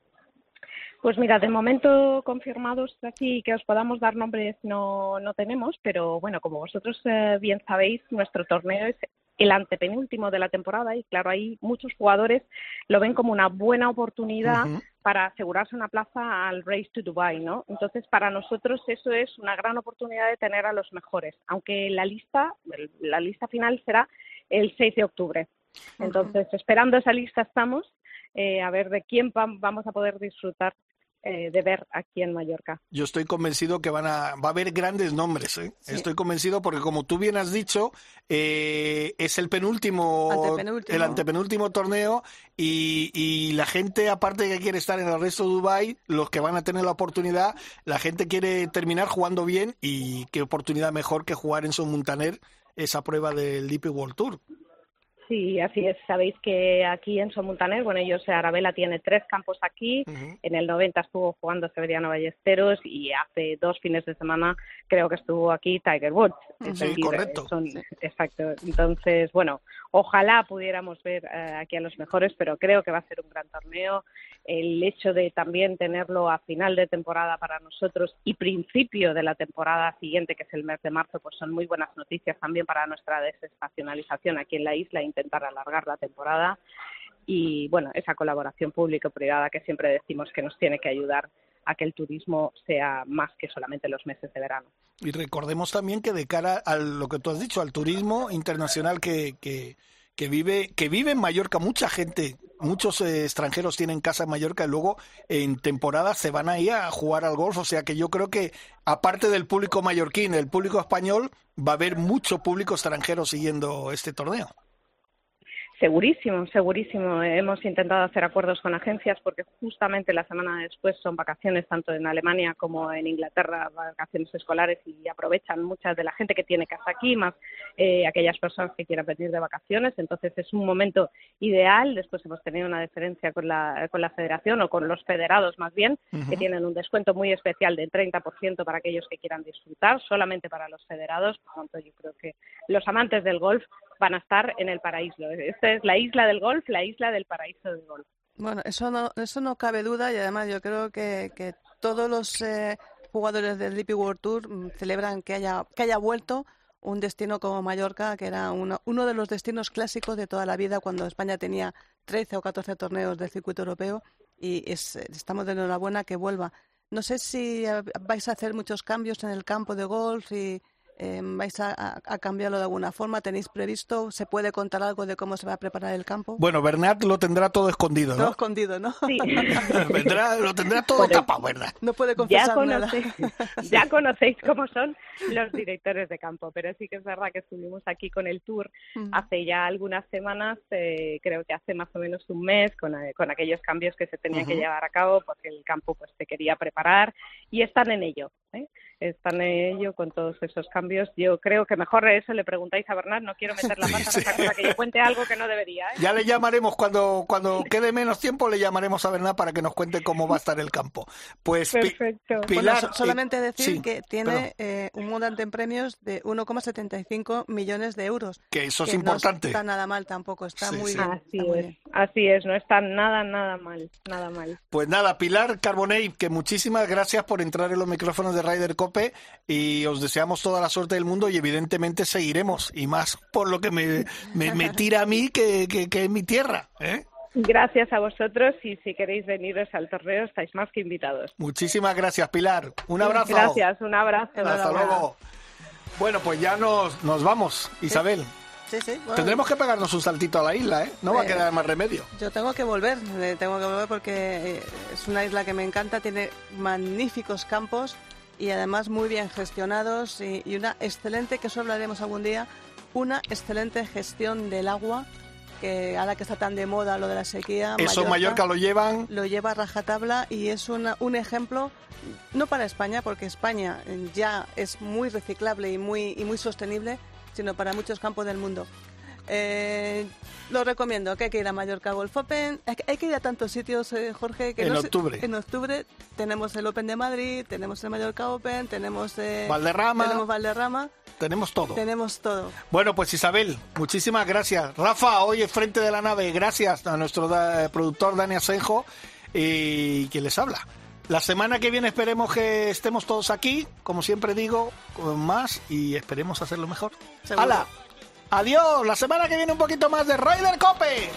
Speaker 7: Pues mira, de momento confirmados así que os podamos dar nombres no, no tenemos, pero bueno, como vosotros eh, bien sabéis, nuestro torneo es el antepenúltimo de la temporada y claro, ahí muchos jugadores lo ven como una buena oportunidad para asegurarse una plaza al Race to Dubai, ¿no? Entonces, para nosotros eso es una gran oportunidad de tener a los mejores, aunque la lista, la lista final será el 6 de octubre. Entonces, esperando esa lista estamos, eh, a ver de quién vam- vamos a poder disfrutar eh, de ver aquí en Mallorca.
Speaker 1: Yo estoy convencido que van a, va a haber grandes nombres. ¿eh?
Speaker 2: Sí.
Speaker 1: Estoy convencido porque, como tú bien has dicho, eh, es el penúltimo,
Speaker 2: Antepenúltimo.
Speaker 1: el antepenúltimo torneo y, y la gente, aparte de que quiere estar en el resto de Dubai, los que van a tener la oportunidad, la gente quiere terminar jugando bien y qué oportunidad mejor que jugar en Son Montaner esa prueba del DP World Tour.
Speaker 7: Sí, así es. Sabéis que aquí en Somontaner, bueno, ellos, Arabela tiene tres campos aquí. En el 90 estuvo jugando Severiano Ballesteros y hace dos fines de semana creo que estuvo aquí Tiger Woods.
Speaker 1: Sí, correcto.
Speaker 7: son- exacto. Entonces, bueno, ojalá pudiéramos ver eh, aquí a los mejores, pero creo que va a ser un gran torneo. El hecho de también tenerlo a final de temporada para nosotros y principio de la temporada siguiente, que es el mes de marzo, pues son muy buenas noticias también para nuestra desestacionalización aquí en la isla, intentar alargar la temporada y bueno, esa colaboración público-privada que siempre decimos que nos tiene que ayudar a que el turismo sea más que solamente los meses de verano.
Speaker 1: Y recordemos también que de cara a lo que tú has dicho, al turismo internacional que, que, que vive, que vive en Mallorca, mucha gente, muchos eh, extranjeros tienen casa en Mallorca y luego en temporada se van ahí a jugar al golf. O sea que yo creo que aparte del público mallorquín, el público español, va a haber mucho público extranjero siguiendo este torneo.
Speaker 7: Segurísimo, segurísimo. Hemos intentado hacer acuerdos con agencias porque justamente la semana después son vacaciones tanto en Alemania como en Inglaterra, vacaciones escolares y aprovechan mucha de la gente que tiene casa aquí, más eh, aquellas personas que quieran venir de vacaciones. Entonces es un momento ideal. Después hemos tenido una diferencia con la, con la federación o con los federados más bien, que tienen un descuento muy especial del 30% para aquellos que quieran disfrutar, solamente para los federados. Por tanto, yo creo que los amantes del golf van a estar en el paraíso. Esta es la isla del golf, la isla del paraíso del golf.
Speaker 2: Bueno, eso no, eso no cabe duda y además yo creo que, que todos los eh, jugadores del DP World Tour mm, celebran que haya, que haya vuelto un destino como Mallorca, que era uno, uno de los destinos clásicos de toda la vida cuando España tenía 13 o 14 torneos del circuito europeo y es, estamos de enhorabuena que vuelva. No sé si eh, vais a hacer muchos cambios en el campo de golf y eh, vais a, a- a cambiarlo de alguna forma. ¿Tenéis previsto? ¿Se puede contar algo de cómo se va a preparar el campo?
Speaker 1: Bueno, Bernat lo tendrá todo escondido,
Speaker 2: Todo
Speaker 1: ¿no?
Speaker 2: escondido, ¿no?
Speaker 7: Sí.
Speaker 1: Vendrá- lo tendrá todo
Speaker 7: Bueno,
Speaker 1: tapado, ¿verdad?
Speaker 2: No puede
Speaker 7: ya,
Speaker 2: confesar nada.
Speaker 7: conocéis, ya conocéis cómo son los directores de campo, pero sí que es verdad que estuvimos aquí con el tour hace ya algunas semanas, eh, creo que hace más o menos un mes, con, eh, con aquellos cambios que se tenían que llevar a cabo porque el campo pues se quería preparar y están en ello. ¿Eh? Están en ello con todos esos cambios. Yo creo que mejor eso le preguntáis a Bernard. No quiero meter la pata,
Speaker 1: sí.
Speaker 7: cosa que yo cuente algo que no debería. ¿eh?
Speaker 1: Ya le llamaremos cuando, cuando quede menos tiempo, le llamaremos a Bernat para que nos cuente cómo va a estar el campo. Pues
Speaker 7: Perfecto.
Speaker 1: Pilar,
Speaker 2: so- solamente
Speaker 1: eh,
Speaker 2: decir
Speaker 1: sí,
Speaker 2: que tiene eh, un montante en premios de 1,75 millones de euros.
Speaker 1: que eso es
Speaker 2: que
Speaker 1: importante.
Speaker 2: No está nada mal tampoco, está
Speaker 1: Sí,
Speaker 2: muy
Speaker 1: sí.
Speaker 2: bien.
Speaker 7: Así
Speaker 2: está muy
Speaker 7: es,
Speaker 2: bien.
Speaker 7: así es, no está nada, nada mal, nada mal.
Speaker 1: Pues nada, Pilar Carbonell, que muchísimas gracias por entrar en los micrófonos de Ryder Cope y os deseamos toda la suerte del mundo y evidentemente seguiremos y más por lo que me, me, me tira a mí que, que, que es mi tierra. ¿eh?
Speaker 7: Gracias a vosotros y si queréis veniros al torneo estáis más que invitados.
Speaker 1: Muchísimas gracias, Pilar. Un abrazo.
Speaker 7: Gracias, un abrazo.
Speaker 1: Hasta luego. Bueno, pues ya nos, nos vamos, Isabel.
Speaker 2: Sí, sí. bueno,
Speaker 1: Tendremos que pegarnos un saltito a la isla, ¿eh? No va a
Speaker 2: Eh,
Speaker 1: quedar más remedio.
Speaker 2: Yo tengo que volver, eh, tengo que volver porque eh, es una isla que me encanta, tiene magníficos campos y además muy bien gestionados y, y una excelente, que eso hablaremos algún día, una excelente gestión del agua, que ahora que está tan de moda lo de la sequía.
Speaker 1: Eso Mallorca lo llevan.
Speaker 2: lo lleva a rajatabla y es una- un ejemplo, no para España, porque España ya es muy reciclable y muy, y muy sostenible, sino para muchos campos del mundo. Eh, lo recomiendo, que hay que ir a Mallorca Golf Open. Hay que, ir a tantos sitios, eh, Jorge. Que
Speaker 1: En
Speaker 2: no
Speaker 1: octubre.
Speaker 2: en octubre tenemos el Open de Madrid, tenemos el Mallorca Open, tenemos, eh,
Speaker 1: Valderrama.
Speaker 2: tenemos Valderrama,
Speaker 1: Tenemos todo.
Speaker 2: tenemos todo.
Speaker 1: Bueno, pues Isabel, muchísimas gracias. Rafa, hoy en frente de la nave, gracias a nuestro da- productor Dani Asenjo y quien les habla. La semana que viene esperemos que estemos todos aquí, como siempre digo, con más y esperemos hacerlo mejor. ¡Hala! Adiós, la semana que viene un poquito más de Ryder Cope.